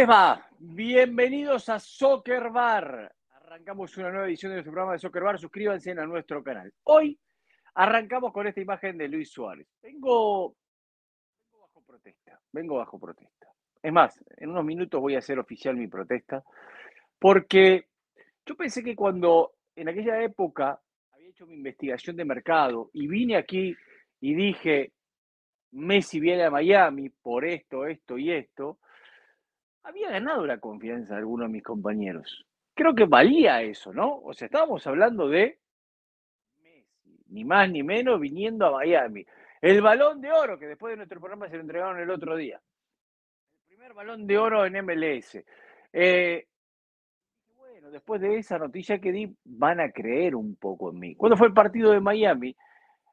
¿Cómo les va? Bienvenidos a Soccer Bar. Arrancamos una nueva edición de nuestro programa de Soccer Bar. Suscríbanse a nuestro canal. Hoy arrancamos con esta imagen de Luis Suárez. Vengo, vengo bajo protesta. Vengo bajo protesta. Es más, en unos minutos voy a hacer oficial mi protesta porque yo pensé que cuando en aquella época había hecho mi investigación de mercado y vine aquí y dije, Messi viene a Miami por esto, esto y esto, había ganado la confianza de algunos de mis compañeros. Creo que valía eso, ¿no? O sea, estábamos hablando de Messi, ni más ni menos, viniendo a Miami. El balón de oro, que después de nuestro programa se lo entregaron el otro día. El primer balón de oro en MLS. Eh, bueno, después de esa noticia que di, van a creer un poco en mí. Cuando fue el partido de Miami,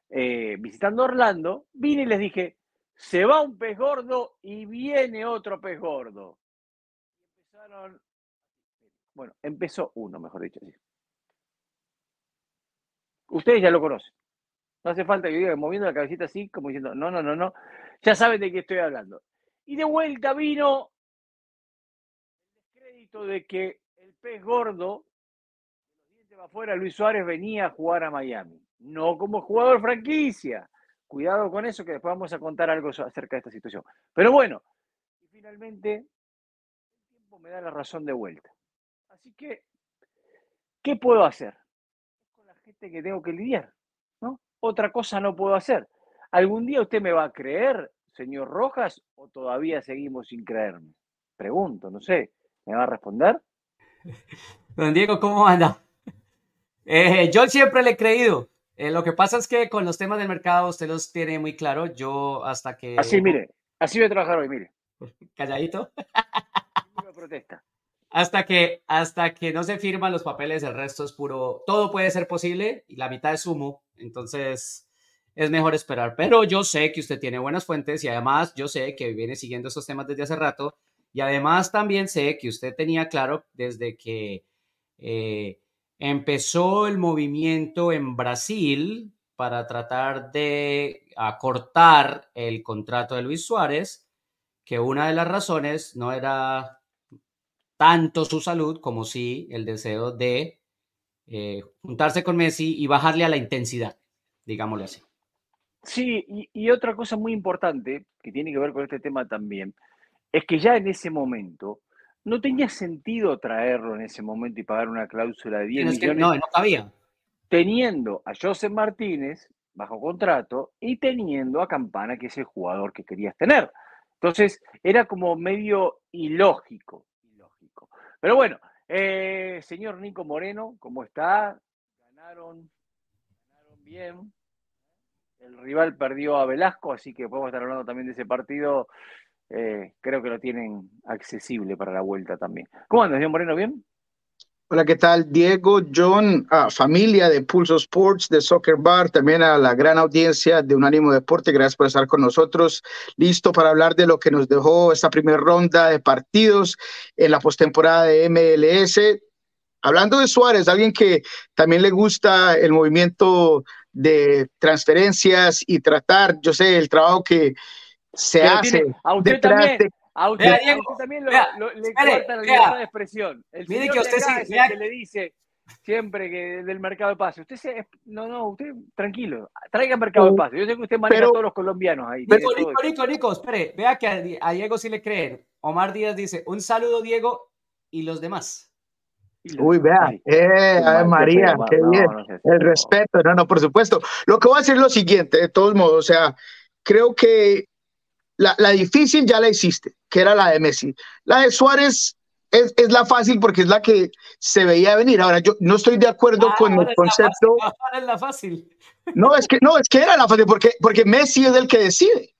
eh, visitando Orlando, vine y les dije, se va un pez gordo y viene otro pez gordo. Bueno, empezó uno, mejor dicho. Así. Ustedes ya lo conocen. No hace falta que yo diga moviendo la cabecita así, como diciendo, no, no, no, no. Ya saben de qué estoy hablando. Y de vuelta vino el descrédito de que el pez gordo, los dientes afuera, Luis Suárez venía a jugar a Miami. No como jugador franquicia. Cuidado con eso, que después vamos a contar algo acerca de esta situación. Pero bueno, y finalmente me da la razón de vuelta. Así que, ¿qué puedo hacer? Con la gente que tengo que lidiar, ¿no? Otra cosa no puedo hacer. ¿Algún día usted me va a creer, señor Rojas, o todavía seguimos sin creerme? Pregunto, no sé. ¿Me va a responder? Don Diego, ¿cómo anda? Eh, yo siempre le he creído. Eh, lo que pasa es que con los temas del mercado usted los tiene muy claro. Yo hasta que... Así, mire. Así voy a trabajar hoy, mire. Calladito. Hasta que, hasta que no se firman los papeles, el resto es puro. Todo puede ser posible y la mitad es humo. Entonces es mejor esperar. Pero yo sé que usted tiene buenas fuentes y además yo sé que viene siguiendo estos temas desde hace rato. Y además también sé que usted tenía claro desde que eh, empezó el movimiento en Brasil para tratar de acortar el contrato de Luis Suárez, que una de las razones no era tanto su salud como sí el deseo de eh, juntarse con Messi y bajarle a la intensidad, digámoslo así. Sí, y, otra cosa muy importante que tiene que ver con este tema también, es que ya en ese momento no tenía sentido traerlo en ese momento y pagar una cláusula de 10 millones. no, no cabía. Teniendo a José Martínez bajo contrato y teniendo a Campana, que es el jugador que querías tener. Entonces, era como medio ilógico. Pero bueno, eh, señor Nico Moreno, ¿cómo está? Ganaron, ganaron bien. El rival perdió a Velasco, así que podemos estar hablando también de ese partido. Eh, creo que lo tienen accesible para la vuelta también. ¿Cómo anda, señor Moreno? ¿Bien? Hola, ¿qué tal? Diego, John, familia de Pulso Sports, de Soccer Bar, también a la gran audiencia de Unánimo Deporte. Gracias por estar con nosotros. Listo para hablar de lo que nos dejó esta primera ronda de partidos en la postemporada de MLS. Hablando de Suárez, alguien que también le gusta el movimiento de transferencias y tratar, yo sé, el trabajo que se hace a usted también. A usted, también lo, le corta la libertad de expresión. El mire que usted sí, que le dice siempre que del mercado de pase. Usted se, no, no, usted tranquilo, traiga mercado de pase. Yo sé que usted maneja a todos los colombianos ahí. Pero, Nico, Nico, Nico, espere, vea que a, Diego sí le creen. Omar Díaz dice, un saludo Diego y los demás. Uy, vea, eh, Ave María, qué bien. el respeto, no, no, por supuesto. Lo que voy a decir es lo siguiente, de todos modos, o sea, creo que la, la, difícil ya la hiciste, que era la de Messi. La de Suárez es, es, la fácil porque es la que se veía venir. Ahora, yo no estoy de acuerdo ah, con el concepto. La es la fácil. No, es que, no, es que era la fácil porque, porque Messi es el que decide.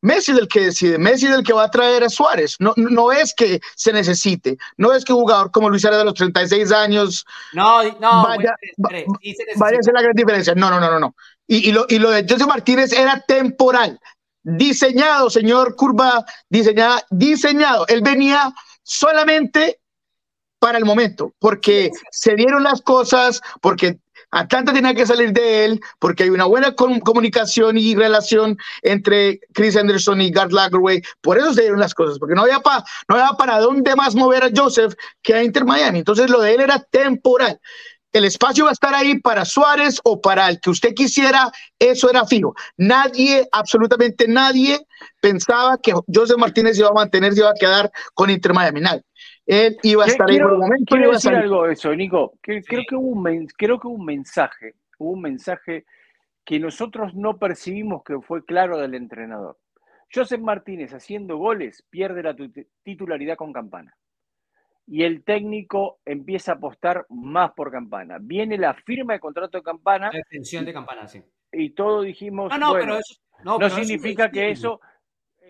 Messi es el que decide, Messi es el que va a traer a Suárez. No, no es que se necesite, no es que un jugador como Luis Suárez de los 36 años no, no, vaya, vaya a ser la gran diferencia. No, no, no, no. no. Y, y, lo, y lo de José Martínez era temporal diseñado, señor Curva, diseñado, diseñado. Él venía solamente para el momento, porque se dieron las cosas, porque Atlanta tenía que salir de él porque hay una buena comunicación y relación entre Chris Anderson y Gart Lagerway. Por eso se dieron las cosas, porque no había, no había para dónde más mover a Joseph que a Inter Miami. Entonces lo de él era temporal. El espacio va a estar ahí para Suárez o para el que usted quisiera, eso era fijo. Nadie, absolutamente nadie, pensaba que Joseph Martínez iba a mantenerse, iba a quedar con Inter Miami. Nadie él iba a estar ahí por un momento. Quiero decir algo de eso, Nico. Creo, que hubo un, creo que hubo un mensaje, hubo un mensaje que nosotros no percibimos que fue claro del entrenador. Joseph Martínez haciendo goles pierde la titularidad con Campana. Y el técnico empieza a apostar más por Campana. Viene la firma de contrato de Campana. La extensión de Campana, sí. Y todos dijimos, no, no, pero eso, no, significa que eso,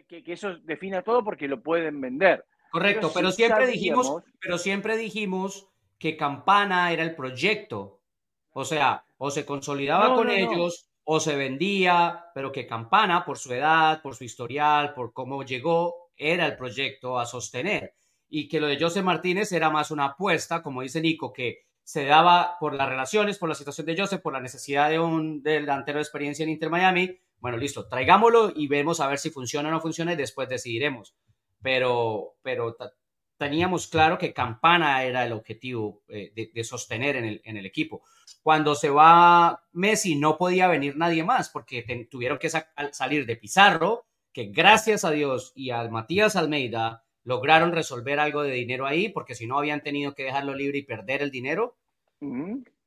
que, que eso defina todo porque lo pueden vender. Correcto, pero, siempre dijimos, pero siempre dijimos que Campana era el proyecto. O sea, o se consolidaba con ellos o se vendía, pero que Campana, por su edad, por su historial, por cómo llegó, era el proyecto a sostener. Y que lo de José Martínez era más una apuesta, como dice Nico, que se daba por las relaciones, por la situación de José, por la necesidad de un delantero de experiencia en Inter Miami. Bueno, listo, traigámoslo y vemos a ver si funciona o no funciona y después decidiremos pero, pero teníamos claro que Campana era el objetivo eh, de, sostener en el, en el, equipo. Cuando se va Messi no podía venir nadie más porque tuvieron que salir de Pizarro, que gracias a Dios y a Matías Almeida lograron resolver algo de dinero ahí porque si no habían tenido que dejarlo libre y perder el dinero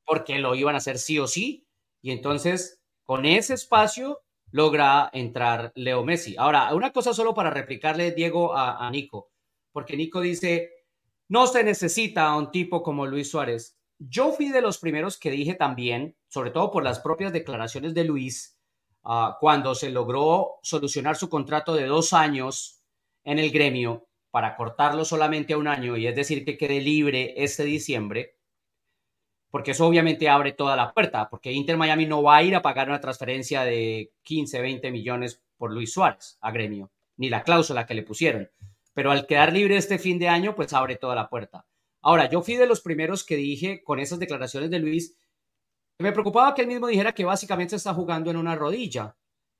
porque lo iban a hacer sí o sí. Y entonces con ese espacio logra entrar Leo Messi. Ahora, una cosa solo para replicarle, Diego, a, Nico, porque Nico dice, no se necesita a un tipo como Luis Suárez. Yo fui de los primeros que dije también, sobre todo por las propias declaraciones de Luis, ah, cuando se logró solucionar su contrato de dos años en el gremio para cortarlo solamente a un año y es decir que quede libre este diciembre, porque eso obviamente abre toda la puerta, porque Inter Miami no va a ir a pagar una transferencia de 15, 20 millones por Luis Suárez a gremio, ni la cláusula que le pusieron. Pero al quedar libre este fin de año, pues abre toda la puerta. Ahora, yo fui de los primeros que dije con esas declaraciones de Luis, me preocupaba que él mismo dijera que básicamente está jugando en una rodilla.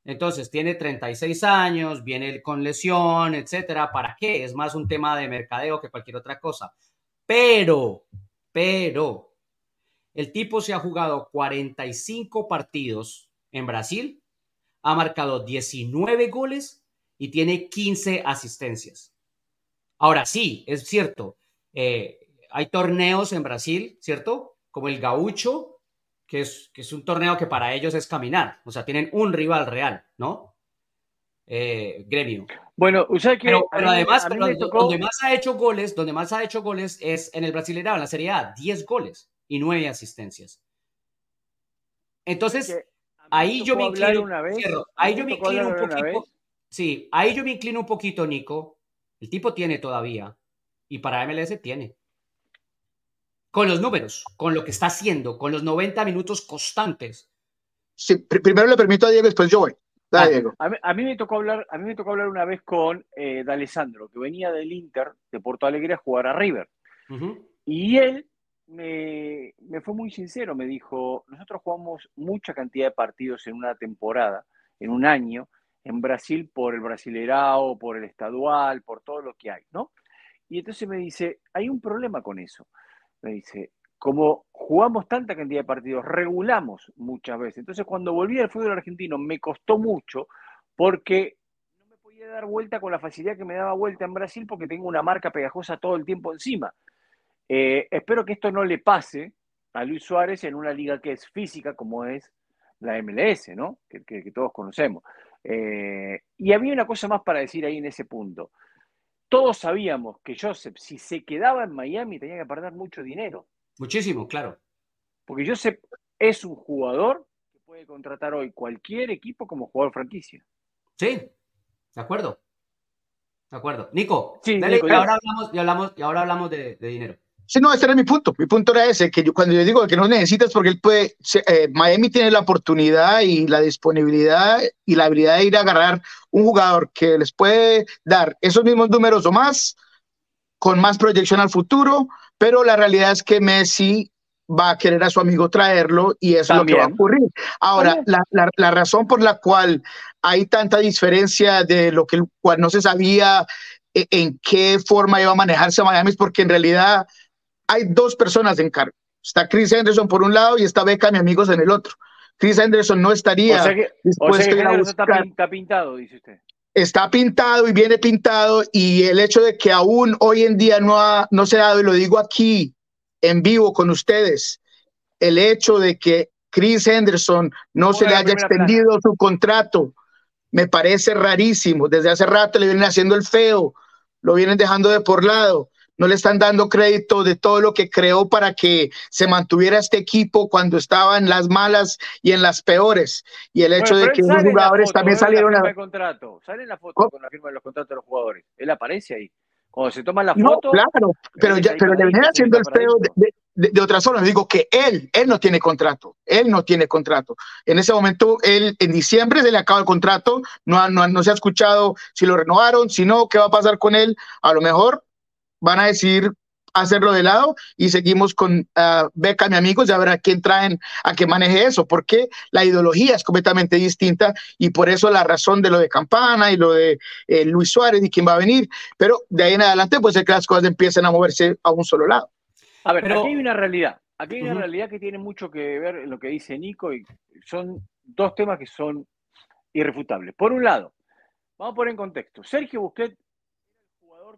Entonces, tiene 36 años, viene con lesión, etcétera. ¿Para qué? Es más un tema de mercadeo que cualquier otra cosa. Pero, pero, el tipo se ha jugado 45 partidos en Brasil, ha marcado 19 goles y tiene 15 asistencias. Ahora sí, es cierto, eh, hay torneos en Brasil, ¿cierto? Como el Gaucho, que es, que es un torneo que para ellos es caminar, o sea, tienen un rival real, ¿no? Eh, gremio. Bueno, usted que pero, además, donde más ha hecho goles, donde más ha hecho goles es en el Brasileirão, en la Serie A, 10 goles y nueve asistencias. Entonces, ahí yo me inclino, ahí yo me inclino un poquito, sí, ahí yo me inclino un poquito, Nico. El tipo tiene todavía, y para MLS tiene. Con los números, con lo que está haciendo, con los 90 minutos constantes. Sí, primero le permito a Diego, después yo voy. Ah, Diego. A, mí, me tocó hablar, a mí me tocó hablar una vez con eh, D'Alessandro, que venía del Inter de Porto Alegre a jugar a River. Y él me, fue muy sincero, me dijo, nosotros jugamos mucha cantidad de partidos en una temporada, en un año, en Brasil por el Brasilerao, por el Estadual, por todo lo que hay, ¿no? Y entonces me dice, hay un problema con eso. Me dice, como jugamos tanta cantidad de partidos, regulamos muchas veces. Entonces cuando volví al fútbol argentino me costó mucho porque no me podía dar vuelta con la facilidad que me daba vuelta en Brasil porque tengo una marca pegajosa todo el tiempo encima. Eh, espero que esto no le pase a Luis Suárez en una liga que es física como es la MLS, ¿no? Que, todos conocemos. Eh, y había una cosa más para decir ahí en ese punto. Todos sabíamos que Joseph, si se quedaba en Miami, tenía que perder mucho dinero. Muchísimo, claro. Porque Joseph es un jugador que puede contratar hoy cualquier equipo como jugador franquicia. Sí, de acuerdo. De acuerdo. Nico, sí, y, ahora hablamos, y, hablamos, y ahora hablamos de dinero. Sí, no, ese era mi punto. Mi punto era ese, que yo, cuando yo digo que no necesitas, porque él puede, eh, Miami tiene la oportunidad y la disponibilidad y la habilidad de ir a agarrar un jugador que les puede dar esos mismos números o más, con más proyección al futuro, pero la realidad es que Messi va a querer a su amigo traerlo y eso es lo que va a ocurrir. Ahora, la, la, la, razón por la cual hay tanta diferencia de lo que cual no se sabía e, en qué forma iba a manejarse Miami es porque en realidad hay dos personas en cargo. Está Chris Henderson por un lado y está Beckham, mi amigos, en el otro. Chris Henderson no estaría dispuesto a Está pintado, dice usted está pintado y viene pintado y el hecho de que aún hoy en día no, ha, no se ha dado, y lo digo aquí en vivo con ustedes, el hecho de que Chris Henderson no se le haya extendido su contrato, me parece rarísimo. Desde hace rato le vienen haciendo el feo, lo vienen dejando de por lado no le están dando crédito de todo lo que creó para que se mantuviera este equipo cuando estaba en las malas y en las peores. Y el hecho de que los jugadores también salieron a... contrato, sale en la foto con la firma de los contratos de los jugadores. Él aparece ahí. Cuando se toma la foto. claro, pero, ya, pero le viene haciendo el feo de, de, de, otras formas. Digo que él, él no tiene contrato. Él no tiene contrato. En ese momento, él en diciembre se le acaba el contrato. No, no, no se ha escuchado si lo renovaron, si no, qué va a pasar con él. A lo mejor van a decidir hacerlo de lado y seguimos con uh, Beca, mi amigos, ya verá quién traen a que maneje eso, porque la ideología es completamente distinta y por eso la razón de lo de Campana y lo de eh, Luis Suárez y quién va a venir, pero de ahí en adelante pues es que las cosas empiezan a moverse a un solo lado. A ver, aquí hay una realidad, aquí hay una realidad que tiene mucho que ver en lo que dice Nico y son dos temas que son irrefutables. Por un lado, vamos a poner en contexto, Sergio Busquets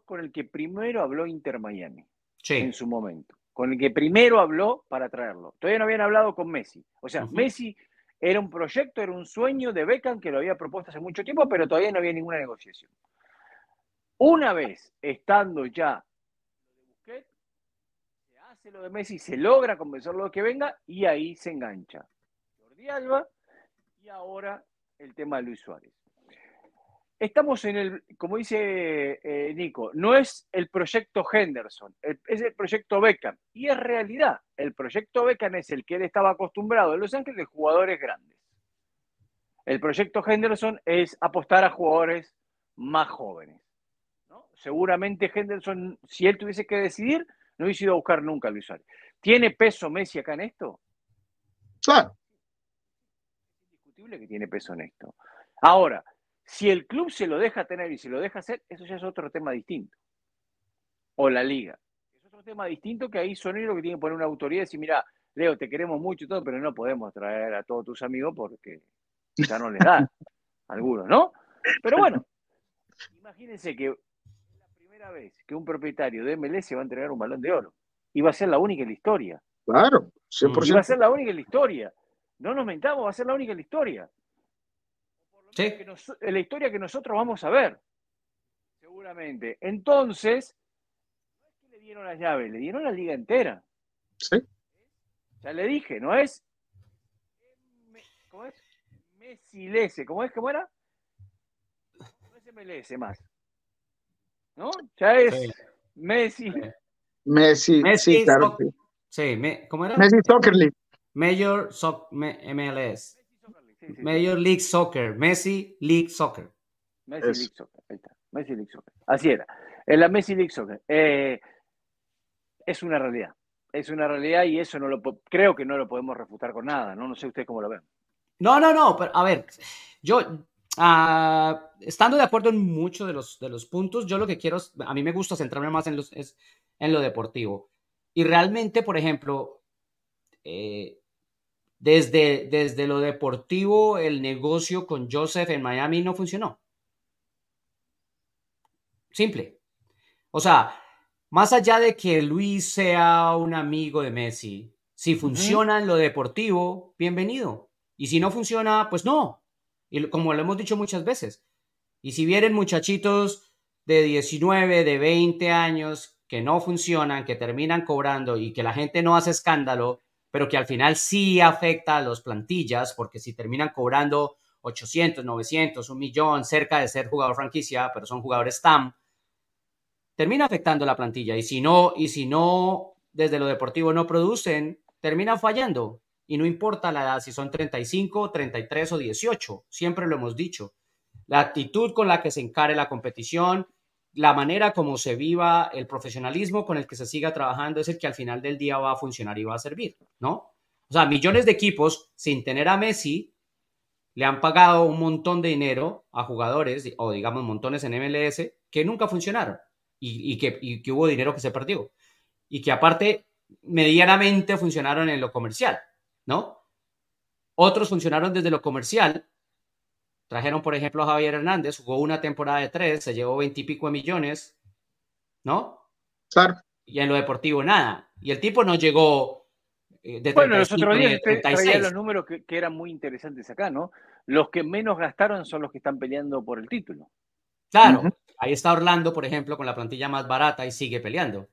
con el que primero habló Inter Miami en su momento, con el que primero habló para traerlo. Todavía no habían hablado con Messi. O sea, Messi era un proyecto, era un sueño de Beckham que lo había propuesto hace mucho tiempo, pero todavía no había ninguna negociación. Una vez estando ya se hace lo de Messi, se logra convencerlo de que venga y ahí se engancha. Jordi Alba y ahora el tema de Luis Suárez estamos en el, como dice eh, Nico, no es el proyecto Henderson, es el proyecto Beckham. Y es realidad, el proyecto Beckham es el que él estaba acostumbrado en Los Ángeles de jugadores grandes. El proyecto Henderson es apostar a jugadores más jóvenes. Seguramente Henderson, si él tuviese que decidir, no hubiese ido a buscar nunca a Luis Suárez. ¿Tiene peso Messi acá en esto? Claro. Es indiscutible que tiene peso en esto. Ahora, si el club se lo deja tener y se lo deja hacer, eso ya es otro tema distinto. O la liga. Es otro tema distinto que ahí son ellos los que tienen que poner una autoridad y decir, mira, Leo, te queremos mucho y todo, pero no podemos traer a todos tus amigos porque ya no les da. Algunos, ¿no? Pero bueno, imagínense que es la primera vez que un propietario de MLS va a entregar un balón de oro. Y va a ser la única en la historia. Claro, 100%. Y va a ser la única en la historia. No nos mentamos, va a ser la única en la historia la historia que nosotros vamos a ver, seguramente. Entonces, no es que le dieron la llave, le dieron la liga entera. Sí. Ya le dije, no es. ¿Cómo es? Messi ¿cómo es? ¿Cómo era? No es MLS más. ¿No? Ya es Messi. Messi, Messi, sí, claro. Sí, ¿cómo era? Messi Soccer League. Major MLS. Major League Soccer, Messi League Soccer. Messi League Soccer, ahí está. Messi League Soccer. Así era. En la Messi League Soccer. Eh, es una realidad. Es una realidad y eso no lo creo que no lo podemos refutar con nada, ¿no? No sé ustedes cómo lo ven. No, no, no, pero a ver, yo ah, estando de acuerdo en muchos de los, de los puntos, yo lo que quiero, a mí me gusta centrarme más en, los, es, en lo deportivo. Y realmente, por ejemplo, eh, desde, desde lo deportivo, el negocio con Joseph en Miami no funcionó. Simple. O sea, más allá de que Luis sea un amigo de Messi, si funciona en lo deportivo, bienvenido. Y si no funciona, pues no. Y como lo hemos dicho muchas veces. Y si vienen muchachitos de 19, de 20 años que no funcionan, que terminan cobrando y que la gente no hace escándalo, pero que al final sí afecta a las plantillas, porque si terminan cobrando 800, 900, un millón, cerca de ser jugador franquicia, pero son jugadores TAM, termina afectando la plantilla. Y si no, y si no, desde lo deportivo no producen, terminan fallando. Y no importa la edad, si son 35, 33 o 18, siempre lo hemos dicho. La actitud con la que se encare la competición la manera como se viva el profesionalismo con el que se siga trabajando es el que al final del día va a funcionar y va a servir, ¿no? O sea, millones de equipos sin tener a Messi le han pagado un montón de dinero a jugadores, o digamos montones en MLS, que nunca funcionaron y, que, y que hubo dinero que se perdió. Y que aparte, medianamente funcionaron en lo comercial, ¿no? Otros funcionaron desde lo comercial. Trajeron, por ejemplo, a Javier Hernández, jugó una temporada de tres, se llevó veintipico millones, ¿no? Claro. Y en lo deportivo nada. Y el tipo no llegó eh, bueno, los otros días traía los números que, eran muy interesantes acá, ¿no? Los que menos gastaron son los que están peleando por el título. Claro, ahí está Orlando, por ejemplo, con la plantilla más barata y sigue peleando.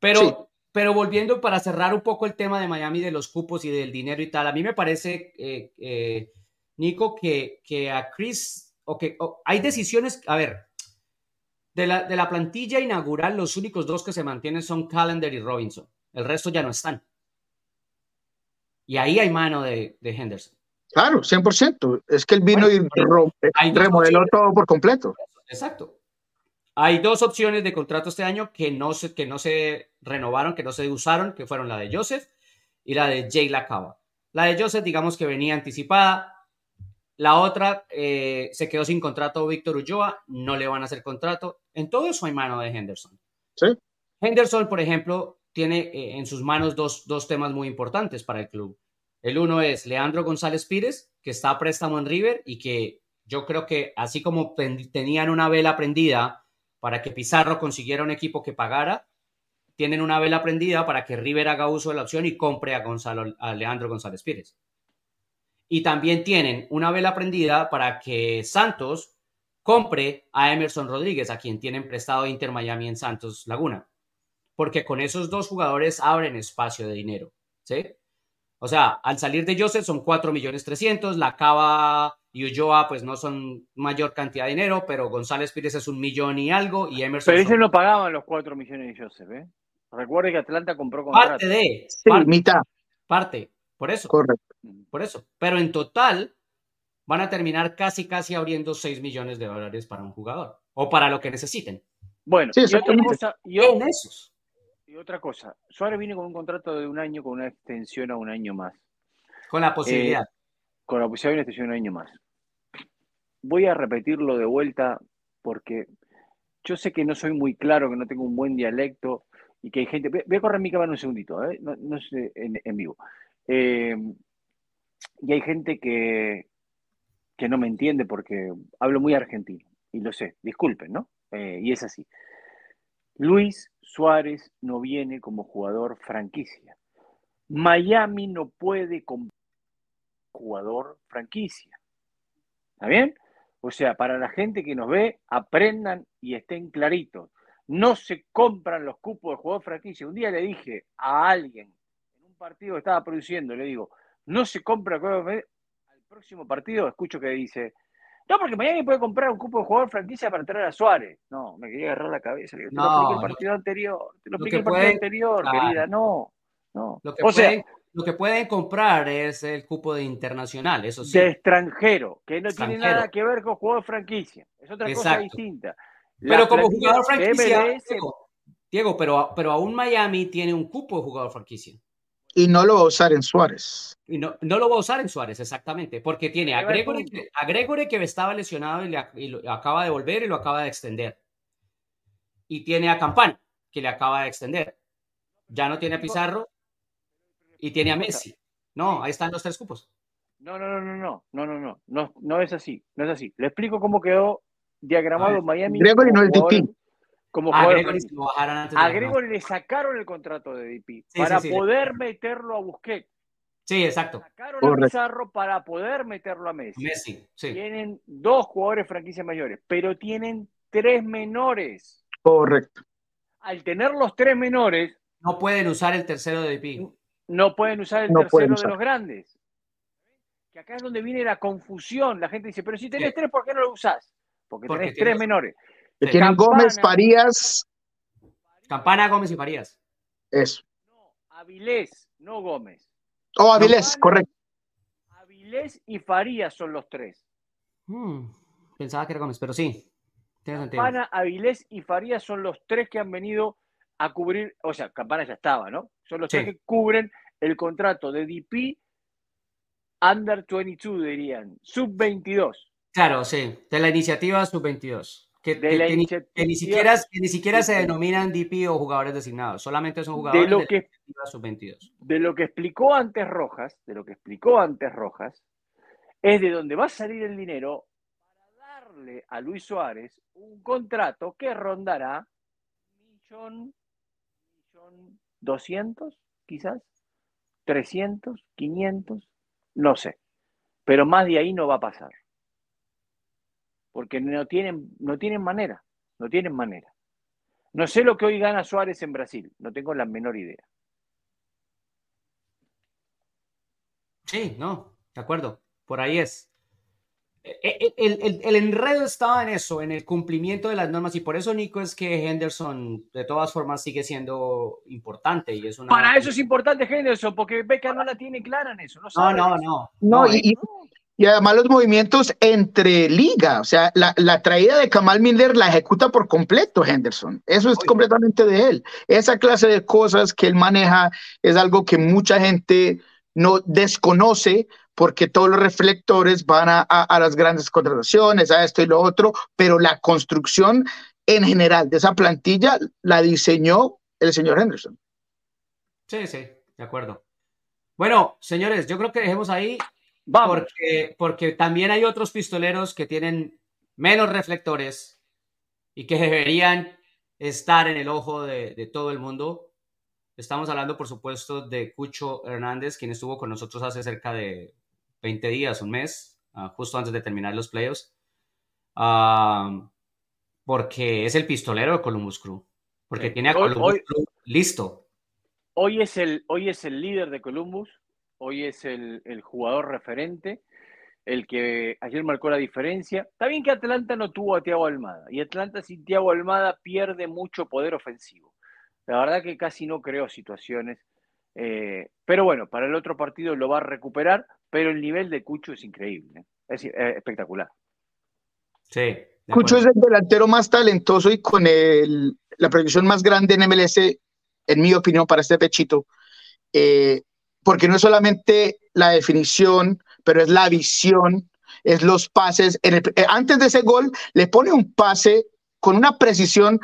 Pero, pero volviendo para cerrar un poco el tema de Miami, de los cupos y del dinero y tal, a mí me parece, eh, eh, Nico, que, que a Chris, o que hay decisiones, a ver, de la, de la plantilla inaugural, los únicos dos que se mantienen son Callender y Robinson. El resto ya no están. Y ahí hay mano de, Henderson. Claro, 100%. Es que él vino y remodeló todo por completo. Exacto. Hay dos opciones de contrato este año que no, se, que no se renovaron, que no se usaron, que fueron la de Joseph y la de Jay Lacaba. La de Joseph, digamos que venía anticipada. La otra eh, se quedó sin contrato Víctor Ulloa, no le van a hacer contrato. En todo eso hay mano de Henderson. Sí. Henderson, por ejemplo, tiene eh, en sus manos dos, temas muy importantes para el club. El uno es Leandro González Pires, que está a préstamo en River y que yo creo que así como tenían una vela prendida para que Pizarro consiguiera un equipo que pagara, tienen una vela prendida para que River haga uso de la opción y compre a, Gonzalo, a Leandro González Pires. Y también tienen una vela prendida para que Santos compre a Emerson Rodríguez, a quien tienen prestado Inter Miami en Santos Laguna porque con esos dos jugadores abren espacio de dinero, ¿sí? O sea, al salir de Joseph son 4 millones 300, la Cava y Ulloa pues no son mayor cantidad de dinero, pero González Pires es un millón y algo y Emerson... Pero ellos no pagaban los 4 millones de Joseph, ¿eh? Recuerde que Atlanta compró contrato. Parte de... Sí, mitad. Parte, por eso. Correcto. Por eso. Pero en total van a terminar casi, casi abriendo 6 millones de dólares para un jugador o para lo que necesiten. Bueno, sí, y otra cosa, en esos. Y otra cosa, Suárez viene con un contrato de un año con una extensión a un año más. Con la posibilidad. Eh, con la posibilidad de una extensión a un año más. Voy a repetirlo de vuelta porque yo sé que no soy muy claro, que no tengo un buen dialecto y que hay gente. Voy a correr mi cámara un segundito, ¿eh? no, sé, en, vivo. Eh, y hay gente que, que no me entiende porque hablo muy argentino y lo sé, disculpen, ¿no? y es así. Luis Suárez no viene como jugador franquicia. Miami no puede comprar jugador franquicia. ¿Está bien? O sea, para la gente que nos ve, aprendan y estén claritos. No se compran los cupos de jugador franquicia. Un día le dije a alguien partido que estaba produciendo, le digo, no se compra al próximo partido, escucho que dice, no, porque Miami puede comprar un cupo de jugador franquicia para traer a Suárez. No, me quería agarrar la cabeza. Te lo expliqué el partido anterior. Te lo expliqué el partido anterior, querida. No, no. Lo que, o sea, lo que pueden comprar es el cupo de internacional, eso sí. De extranjero, que no tiene nada que ver con jugador franquicia. Es otra cosa distinta. pero como jugador franquicia, Diego, pero, pero aún Miami tiene un cupo de jugador franquicia. Y no lo va a usar en Suárez. Y no, no lo va a usar en Suárez, exactamente, porque tiene a Gregory, que estaba lesionado y, lo acaba de volver y lo acaba de extender. Y tiene a Campana, que le acaba de extender. Ya no tiene a Pizarro y tiene a Messi. No, ahí están los tres cupos. No, no, no, no, no, no, no, no, no, es así, no es así. Le explico cómo quedó diagramado Miami. Gregory no es DP. Como a, Gregory, le sacaron el contrato de DP para poder meterlo a Busquets. Sí, exacto. Sacaron a Pizarro para poder meterlo a Messi. Messi, sí. Tienen dos jugadores franquicias mayores, pero tienen tres menores. Correcto. Al tener los tres menores. No pueden usar el tercero de DP. No pueden usar el tercero de los grandes. Que acá es donde viene la confusión. La gente dice, pero si tenés tres, ¿por qué no lo usás? Porque, tenés tres menores. Que tienen Gómez, Farías. Campana, Gómez y Farías. Eso. No, Avilés, no Gómez. Oh, Avilés, correcto. Avilés y Farías son los tres. Hmm, pensaba que era Gómez, pero sí. Campana, Avilés y Farías son los tres que han venido a cubrir, o sea, Campana ya estaba, ¿no? Son los tres que cubren el contrato de DP Under 22, dirían, sub 22. Claro, sí, de la iniciativa sub 22. Que, ni, siquiera, ni siquiera se denominan DP o jugadores designados, solamente son jugadores de, lo que, sub 22. De lo que explicó antes Rojas, de lo que explicó antes Rojas, es de donde va a salir el dinero para darle a Luis Suárez un contrato que rondará millón, millón doscientos, quizás, 300, 500, no sé. Pero más de ahí no va a pasar. Porque no tienen, no tienen manera, no tienen manera. No sé lo que hoy gana Suárez en Brasil, no tengo la menor idea. Sí, no, de acuerdo, por ahí es. E, e, el, el, enredo estaba en eso, en el cumplimiento de las normas, y por eso, Nico, es que Henderson de todas formas sigue siendo importante. Y es Para eso es importante Henderson, porque Beca no la tiene clara en eso. No, no, no, no, y, y, además los movimientos entre liga, o sea, la, la, traída de Kamal Miller la ejecuta por completo Henderson. Eso es completamente de él. Esa clase de cosas que él maneja es algo que mucha gente no desconoce porque todos los reflectores van a, las grandes contrataciones, a esto y lo otro, pero la construcción en general de esa plantilla la diseñó el señor Henderson. Sí, sí, de acuerdo. Bueno, señores, yo creo que dejemos ahí Porque, porque también hay otros pistoleros que tienen menos reflectores y que deberían estar en el ojo de, de todo el mundo. Estamos hablando, por supuesto, de Cucho Hernández, quien estuvo con nosotros hace cerca de 20 días, un mes, ah, justo antes de terminar los playoffs, ah, porque es el pistolero de Columbus Crew, porque tiene a Columbus Crew listo. Hoy es, el, hoy es el líder de Columbus, hoy es el, jugador referente, el que ayer marcó la diferencia. Está bien que Atlanta no tuvo a Tiago Almada, y Atlanta sin Tiago Almada pierde mucho poder ofensivo. La verdad que casi no creó situaciones. Eh, pero bueno, para el otro partido lo va a recuperar pero el nivel de Cucho es increíble, es, espectacular. Sí. Cucho es el delantero más talentoso y con el, la proyección más grande en MLS, en mi opinión, para este pechito, eh, porque no es solamente la definición, pero es la visión, es los pases. Eh, antes de ese gol, le pone un pase con una precisión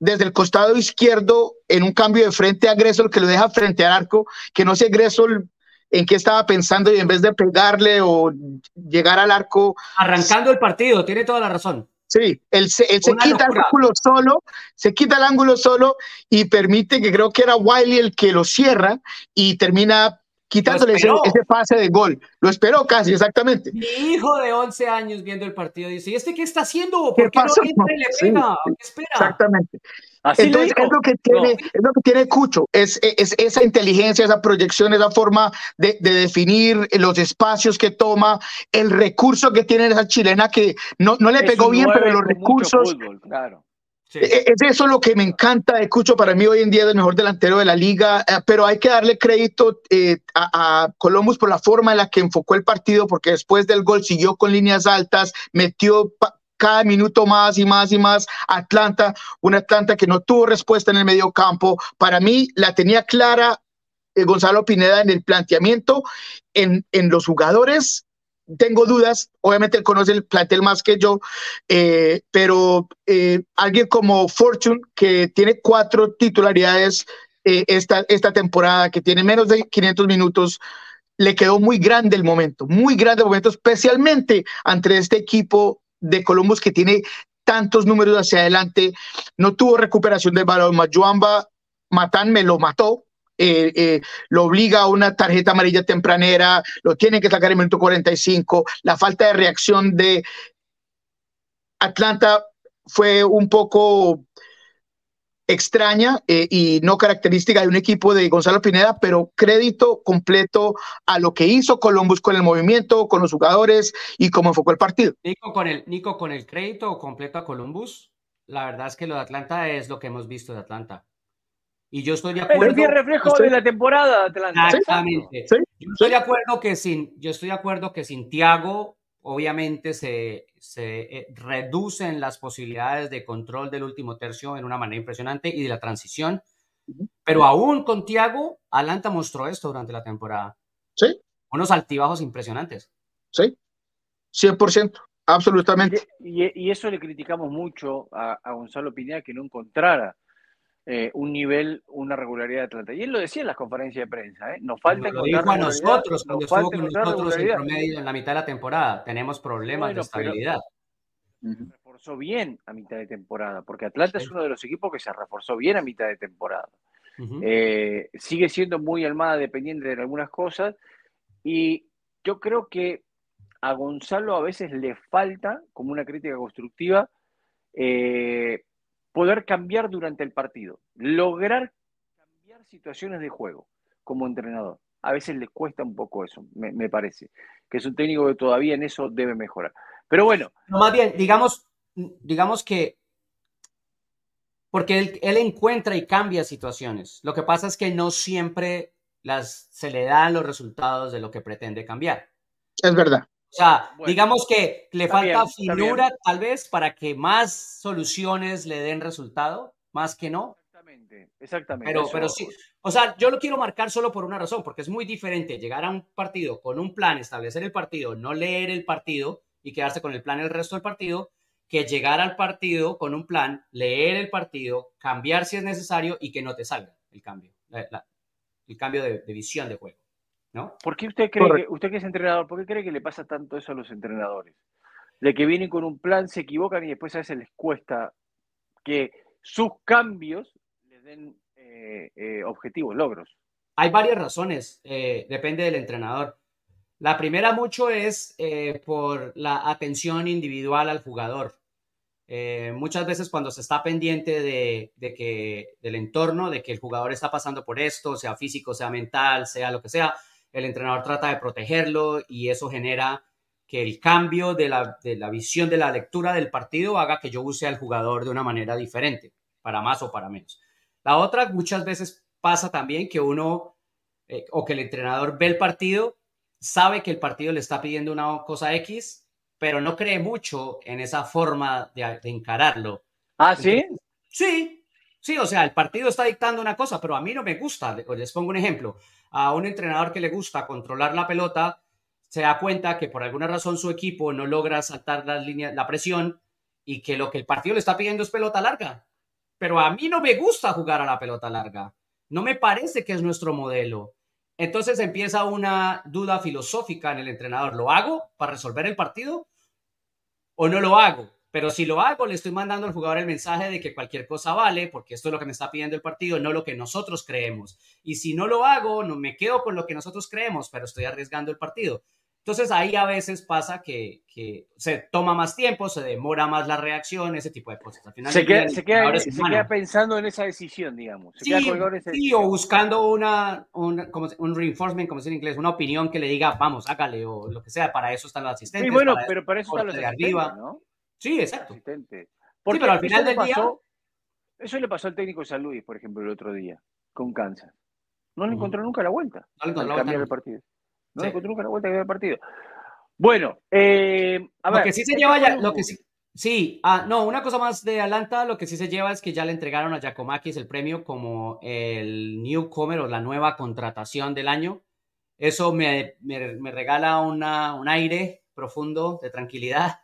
desde el costado izquierdo en un cambio de frente a Gressel que lo deja frente al arco, que no sé Gressel en qué estaba pensando y en vez de pegarle o llegar al arco. Arrancando el partido, tiene toda la razón. Sí, él se, quita el ángulo solo, se quita el ángulo solo y permite que creo que era Wiley el que lo cierra y termina quitándole ese, pase de gol. Lo esperó casi, exactamente. Mi hijo de 11 años viendo el partido dice, ¿y este qué está haciendo? ¿Por qué, no entra y le pega? ¿Qué espera? Exactamente. Entonces, es lo que tiene, es lo que tiene Cucho, es, es, esa inteligencia, esa proyección, esa forma de, de, definir los espacios que toma, el recurso que tiene esa chilena que no, no le pegó bien, pero los recursos. claro. E, e, es eso lo que me encanta de Cucho. Para mí hoy en día es el mejor delantero de la liga, eh, pero hay que darle crédito eh, a, a, Columbus por la forma en la que enfocó el partido, porque después del gol siguió con líneas altas, metió cada minuto más y más y más Atlanta, una Atlanta que no tuvo respuesta en el medio campo. Para mí la tenía clara eh, Gonzalo Pineda en el planteamiento, en, en los jugadores. Tengo dudas, obviamente él conoce el plantel más que yo, eh, pero eh, alguien como Fortune, que tiene cuatro titularidades esta, esta temporada, que tiene menos de 500 minutos, le quedó muy grande el momento, muy grande el momento, especialmente ante este equipo de Columbus que tiene tantos números hacia adelante, no tuvo recuperación del balón. Majuamba Matán me lo mató, eh, eh, lo obliga a una tarjeta amarilla tempranera, lo tiene que sacar en el minuto 45. La falta de reacción de Atlanta fue un poco extraña eh, y no característica de un equipo de Gonzalo Pineda, pero crédito completo a lo que hizo Columbus con el movimiento, con los jugadores y cómo enfocó el partido. Nico, con el, Nico, con el crédito completo a Columbus, la verdad es que lo de Atlanta es lo que hemos visto de Atlanta. Y yo estoy de acuerdo. Es el reflejo de la temporada, Atlanta. Exactamente. Yo estoy de acuerdo que sin, yo estoy de acuerdo que sin Tiago obviamente se, se eh, reducen las posibilidades de control del último tercio en una manera impresionante y de la transición. Pero aún con Tiago, Atlanta mostró esto durante la temporada. Sí. Unos altibajos impresionantes. Sí, 100%, absolutamente. Y, eso le criticamos mucho a, Gonzalo Pineda que no encontrara eh, un nivel, una regularidad de Atlanta. Y él lo decía en las conferencias de prensa, ¿eh? Nos falta lo dijo a nosotros cuando estuvo con nosotros en promedio en la mitad de la temporada. Tenemos problemas de estabilidad. reforzó bien a mitad de temporada, porque Atlanta es uno de los equipos que se reforzó bien a mitad de temporada. Eh, sigue siendo muy Almada dependiente de algunas cosas y yo creo que a Gonzalo a veces le falta, como una crítica constructiva, eh, poder cambiar durante el partido, lograr cambiar situaciones de juego como entrenador. A veces le cuesta un poco eso, me, parece, que es un técnico que todavía en eso debe mejorar. Pero bueno. No, más bien, digamos, digamos que, porque él, él encuentra y cambia situaciones. Lo que pasa es que no siempre las, se le dan los resultados de lo que pretende cambiar. Es verdad. O sea, digamos que le falta finura tal vez para que más soluciones le den resultado, más que no. Exactamente, exactamente. Pero, pero sí, o sea, yo lo quiero marcar solo por una razón, porque es muy diferente llegar a un partido con un plan, establecer el partido, no leer el partido y quedarse con el plan el resto del partido, que llegar al partido con un plan, leer el partido, cambiar si es necesario y que no te salga el cambio, el cambio de visión de juego. ¿Por qué usted cree que, usted que es entrenador, por qué cree que le pasa tanto eso a los entrenadores? De que vienen con un plan, se equivocan y después a veces les cuesta que sus cambios les den eh, eh, objetivos, logros. Hay varias razones, eh, depende del entrenador. La primera mucho es por la atención individual al jugador. muchas veces cuando se está pendiente de, de, que, del entorno, de que el jugador está pasando por esto, sea físico, sea mental, sea lo que sea, el entrenador trata de protegerlo y eso genera que el cambio de la, visión de la lectura del partido haga que yo use al jugador de una manera diferente, para más o para menos. La otra, muchas veces pasa también que uno eh, o que el entrenador ve el partido, sabe que el partido le está pidiendo una cosa X, pero no cree mucho en esa forma de, encararlo. Ah, sí. sí, sí, o sea, el partido está dictando una cosa, pero a mí no me gusta. Les pongo un ejemplo a un entrenador que le gusta controlar la pelota, se da cuenta que por alguna razón su equipo no logra saltar las líneas, la presión y que lo que el partido le está pidiendo es pelota larga. Pero a mí no me gusta jugar a la pelota larga. No me parece que es nuestro modelo. Entonces empieza una duda filosófica en el entrenador. ¿Lo hago para resolver el partido o no lo hago? Pero si lo hago, le estoy mandando al jugador el mensaje de que cualquier cosa vale, porque esto es lo que me está pidiendo el partido, no lo que nosotros creemos. Y si no lo hago, no me quedo con lo que nosotros creemos, pero estoy arriesgando el partido. Entonces ahí a veces pasa que, se toma más tiempo, se demora más la reacción, ese tipo de cosas. Al final se, queda, se, queda, pensando en esa decisión, digamos. sí, o buscando una, un reinforcement, como se en inglés, una opinión que le diga, vamos, hágale, o lo que sea, para eso están los asistentes. Sí, bueno, pero para eso están los asistentes, arriba. ¿no? Sí, exacto. Porque pero al final del día... Eso le pasó al técnico de San Luis, por ejemplo, el otro día, con Kansas. No le encontró nunca la vuelta. No le encontró el partido. No le encontró nunca la vuelta a cambiar el partido. Bueno, eh, a ver. Lo que sí se lleva ya, lo que sí, sí, ah, no, una cosa más de Atlanta, lo que sí se lleva es que ya le entregaron a Giacomakis el premio como el newcomer o la nueva contratación del año. Eso me, me, me regala una, un aire profundo de tranquilidad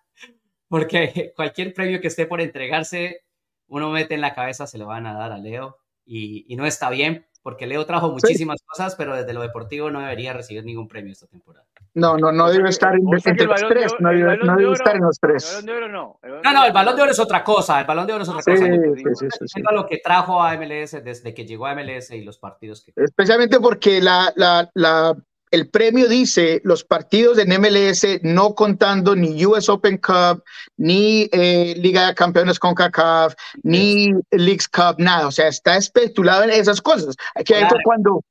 porque cualquier premio que esté por entregarse, uno mete en la cabeza, se lo van a dar a Leo y, no está bien, porque Leo trajo muchísimas cosas, pero desde lo deportivo no debería recibir ningún premio esta temporada. No, no, no debe estar en, entre los tres, no debe, estar en los tres. El balón de oro no. no, no, el balón de oro es otra cosa, el balón de oro es otra cosa. Sí, sí, sí, lo que trajo a MLS desde que llegó a MLS y los partidos que... Especialmente porque la, la, la el premio dice los partidos en MLS no contando ni US Open Cup, ni eh, Liga de Campeones con CACAF, ni Leagues Cup, nada. O sea, está especulado en esas cosas. Aquí fue cuando,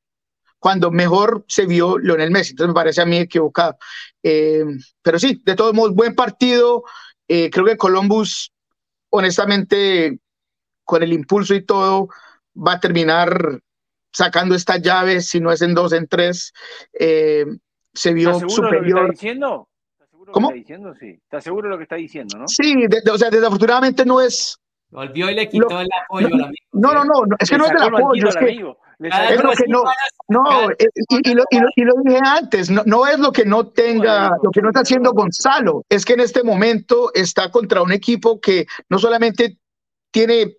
cuando mejor se vio Lionel Messi. Entonces me parece a mí equivocado. Eh, pero sí, de todos modos, buen partido. Eh, creo que Columbus, honestamente, con el impulso y todo, va a terminar sacando esta llave, si no es en dos, en tres, eh, se vio superior. diciendo? ¿Cómo? Está diciendo? Sí. ¿Está seguro de lo que está diciendo, no? Sí, o sea, desafortunadamente no es. Volvió y le quitó el apoyo no, al amigo. No, no, no, es que no es del apoyo, es que, es lo que no, no, eh, y, lo, y, lo, dije antes, no, no es lo que no tenga, lo que no está haciendo Gonzalo, es que en este momento está contra un equipo que no solamente tiene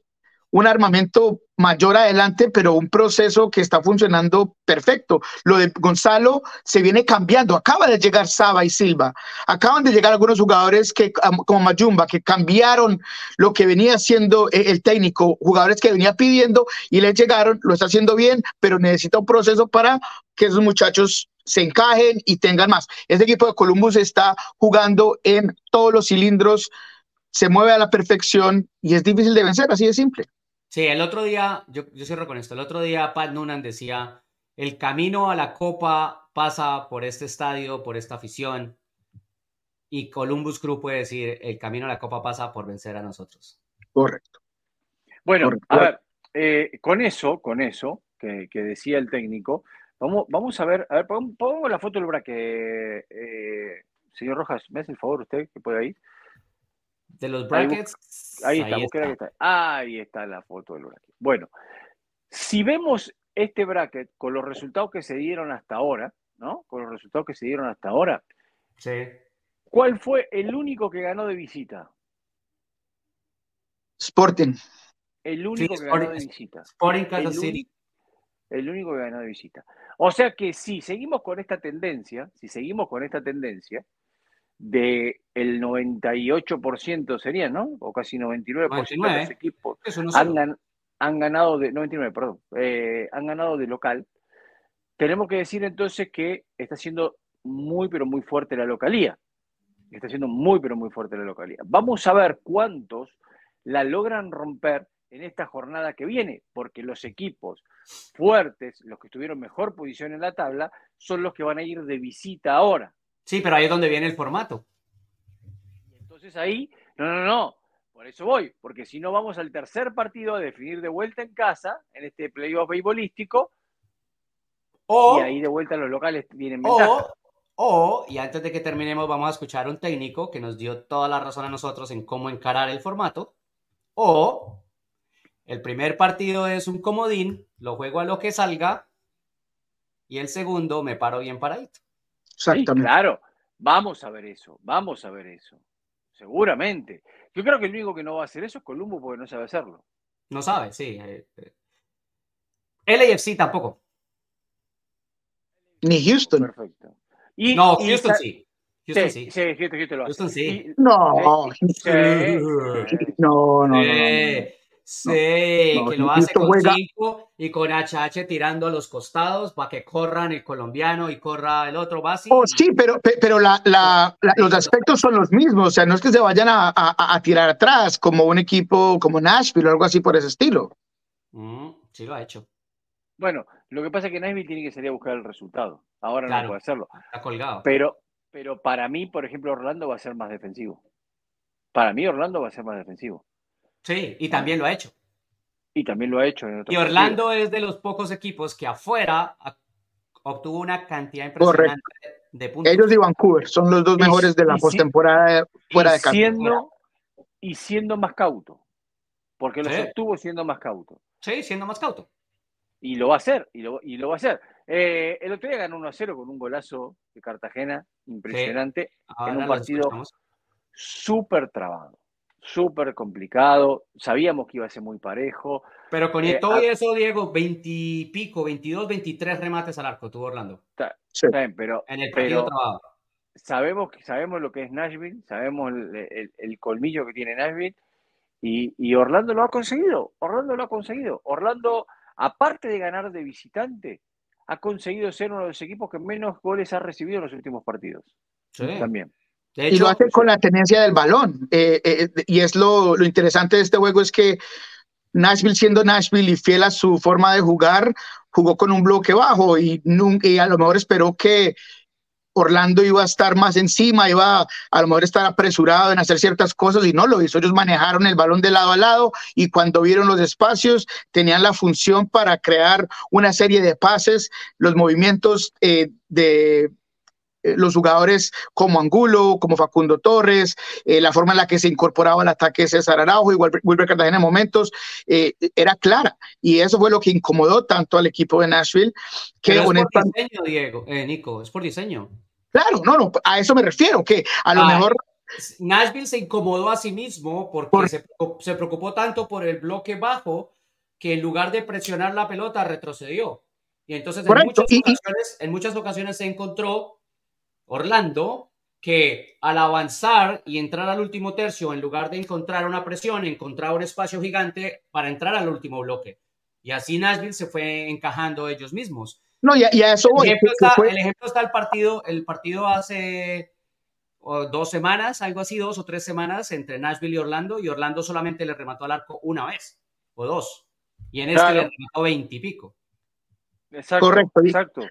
un armamento mayor adelante, pero un proceso que está funcionando perfecto. Lo de Gonzalo se viene cambiando. Acaba de llegar Saba y Silva. Acaban de llegar algunos jugadores que, como Mayumba, que cambiaron lo que venía haciendo e, el técnico, jugadores que venía pidiendo y le llegaron, lo está haciendo bien, pero necesita un proceso para que esos muchachos se encajen y tengan más. Este equipo de Columbus está jugando en todos los cilindros, se mueve a la perfección y es difícil de vencer, así de simple. Sí, el otro día, yo, yo cierro con esto, el otro día Pat Noonan decía, el camino a la Copa pasa por este estadio, por esta afición, y Columbus Crew puede decir, el camino a la Copa pasa por vencer a nosotros. Correcto. Bueno, a ver, eh, con eso, con eso que, decía el técnico, vamos, vamos a ver, a ver, pongamos la foto del braque. Eh, señor Rojas, ¿me hace el favor usted que puede ir? De los brackets. Ahí, está, ahí está. Ahí está la foto del bracket. Bueno, si vemos este bracket con los resultados que se dieron hasta ahora, ¿no? Con los resultados que se dieron hasta ahora. Sí. ¿Cuál fue el único que ganó de visita? Sporting. El único que ganó de visita. Sporting Kansas City. El único que ganó de visita. O sea que si seguimos con esta tendencia, si seguimos con esta tendencia, del el 98% sería, ¿no? O casi 99%, de los equipos han, ganado de 99, perdón, eh, han ganado de local. Tenemos que decir entonces que está siendo muy pero muy fuerte la localía. Está siendo muy pero muy fuerte la localía. Vamos a ver cuántos la logran romper en esta jornada que viene, porque los equipos fuertes, los que estuvieron mejor posición en la tabla, son los que van a ir de visita ahora. Sí, pero ahí es donde viene el formato. Entonces ahí, no, no, no, por eso voy, porque si no vamos al tercer partido a definir de vuelta en casa, en este playoff beisbolístico, o, y ahí de vuelta los locales vienen ventaja. O, y antes de que terminemos, vamos a escuchar a un técnico que nos dio toda la razón a nosotros en cómo encarar el formato. O el primer partido es un comodín, lo juego a lo que salga, y el segundo me paro bien paradito. Exactamente. claro, vamos a ver eso, vamos a ver eso. Seguramente. Yo creo que el único que no va a hacer eso es Columbo porque no sabe hacerlo. No sabe, sí. Eh, eh. LAFC tampoco. Ni Houston. Perfecto. no, Houston sí. Houston sí. Sí, Houston, lo Houston sí. No, no, no, no. Sí, que lo hace con cinco y con HH tirando a los costados para que corran el colombiano y corra el otro básico. Oh, sí, pero, pero la, la, los aspectos son los mismos, o sea, no es que se vayan a, a, tirar atrás como un equipo como Nashville o algo así por ese estilo. Mm, sí, lo ha hecho. Bueno, lo que pasa es que Nashville tiene que salir a buscar el resultado. Ahora no puede hacerlo. Está colgado. Pero, pero para mí, por ejemplo, Orlando va a ser más defensivo. Para mí, Orlando va a ser más defensivo. Sí, y también lo ha hecho. Y también lo ha hecho. y Orlando es de los pocos equipos que afuera obtuvo una cantidad impresionante de puntos. Ellos y Vancouver son los dos mejores de la postemporada fuera de casa. Siendo, y siendo más cauto. Porque los obtuvo siendo más cauto. Sí, siendo más cauto. Y lo va a hacer, y lo, y lo va a hacer. Eh, el otro día ganó 1 a 0 con un golazo de Cartagena, impresionante, en un partido súper trabado súper complicado. Sabíamos que iba a ser muy parejo. Pero con eh, todo eso, Diego, 20 y pico, 22, 23 remates al arco tuvo Orlando. pero, en el partido sabemos, sabemos lo que es Nashville, sabemos el, colmillo que tiene Nashville y, y, Orlando lo ha conseguido. Orlando lo ha conseguido. Orlando, aparte de ganar de visitante, ha conseguido ser uno de los equipos que menos goles ha recibido en los últimos partidos. Sí. También y lo hace con la tenencia del balón. Eh, eh, y es lo, lo, interesante de este juego es que Nashville, siendo Nashville y fiel a su forma de jugar, jugó con un bloque bajo y, y a lo mejor esperó que Orlando iba a estar más encima, iba a, a lo mejor estar apresurado en hacer ciertas cosas y no lo hizo. Ellos manejaron el balón de lado a lado y cuando vieron los espacios tenían la función para crear una serie de pases, los movimientos eh, de los jugadores como Angulo, como Facundo Torres, la forma en la que se incorporaba al ataque César Araujo y Wilber Cartagena en momentos, era clara. Y eso fue lo que incomodó tanto al equipo de Nashville. Que es por diseño, Diego, Nico, es por diseño. Claro, no, no, a eso me refiero, que a lo ah, mejor Nashville se incomodó a sí mismo porque se, preocupó tanto por el bloque bajo que en lugar de presionar la pelota retrocedió. Y entonces en muchas, ocasiones, en muchas, ocasiones, se encontró Orlando que al avanzar y entrar al último tercio, en lugar de encontrar una presión, encontraba un espacio gigante para entrar al último bloque. Y así Nashville se fue encajando ellos mismos. No, y a, eso voy. El ejemplo, está, el ejemplo está el partido, el partido hace dos semanas, algo así, dos o tres semanas entre Nashville y Orlando, y Orlando solamente le remató al arco una vez o dos, y en este le remató veintipico. Exacto, Correcto. Exacto.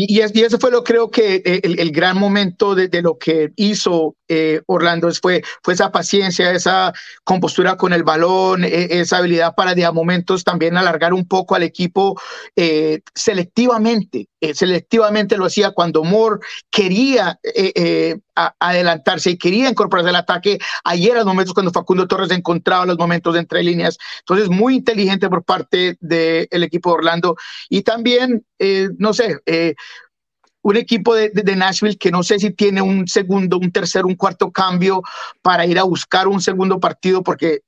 Y, y, eso fue lo creo que eh, el, gran momento de, de, lo que hizo eh, Orlando fue, fue esa paciencia, esa compostura con el balón, e, esa habilidad para de a momentos también alargar un poco al equipo eh, selectivamente. selectivamente lo hacía cuando Moore quería adelantarse y quería incorporarse al ataque. Ayer, los momentos cuando Facundo Torres encontraba los momentos de entre líneas. Entonces, muy inteligente por parte del equipo de Orlando. Y también, no sé, un equipo de, Nashville que no sé si tiene un segundo, un tercer, un cuarto cambio para ir a buscar un segundo partido, porque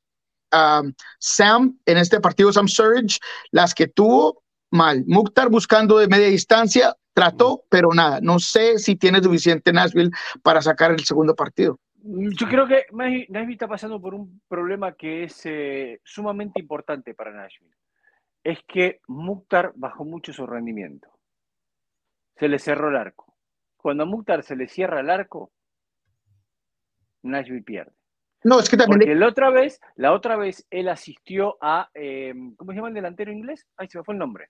um, Sam, en este partido, Sam Surge, las que tuvo, mal. Mukhtar buscando de media distancia, trató, pero nada. No sé si tiene suficiente Nashville para sacar el segundo partido. Yo creo que Nashville está pasando por un problema que es eh, sumamente importante para Nashville. Es que Mukhtar bajó mucho su rendimiento se le cerró el arco. Cuando a Mukhtar se le cierra el arco, Nashville pierde. No, es que también. Porque la otra vez, la otra vez él asistió a. Eh, ¿Cómo se llama el delantero inglés? Ay, se me fue el nombre.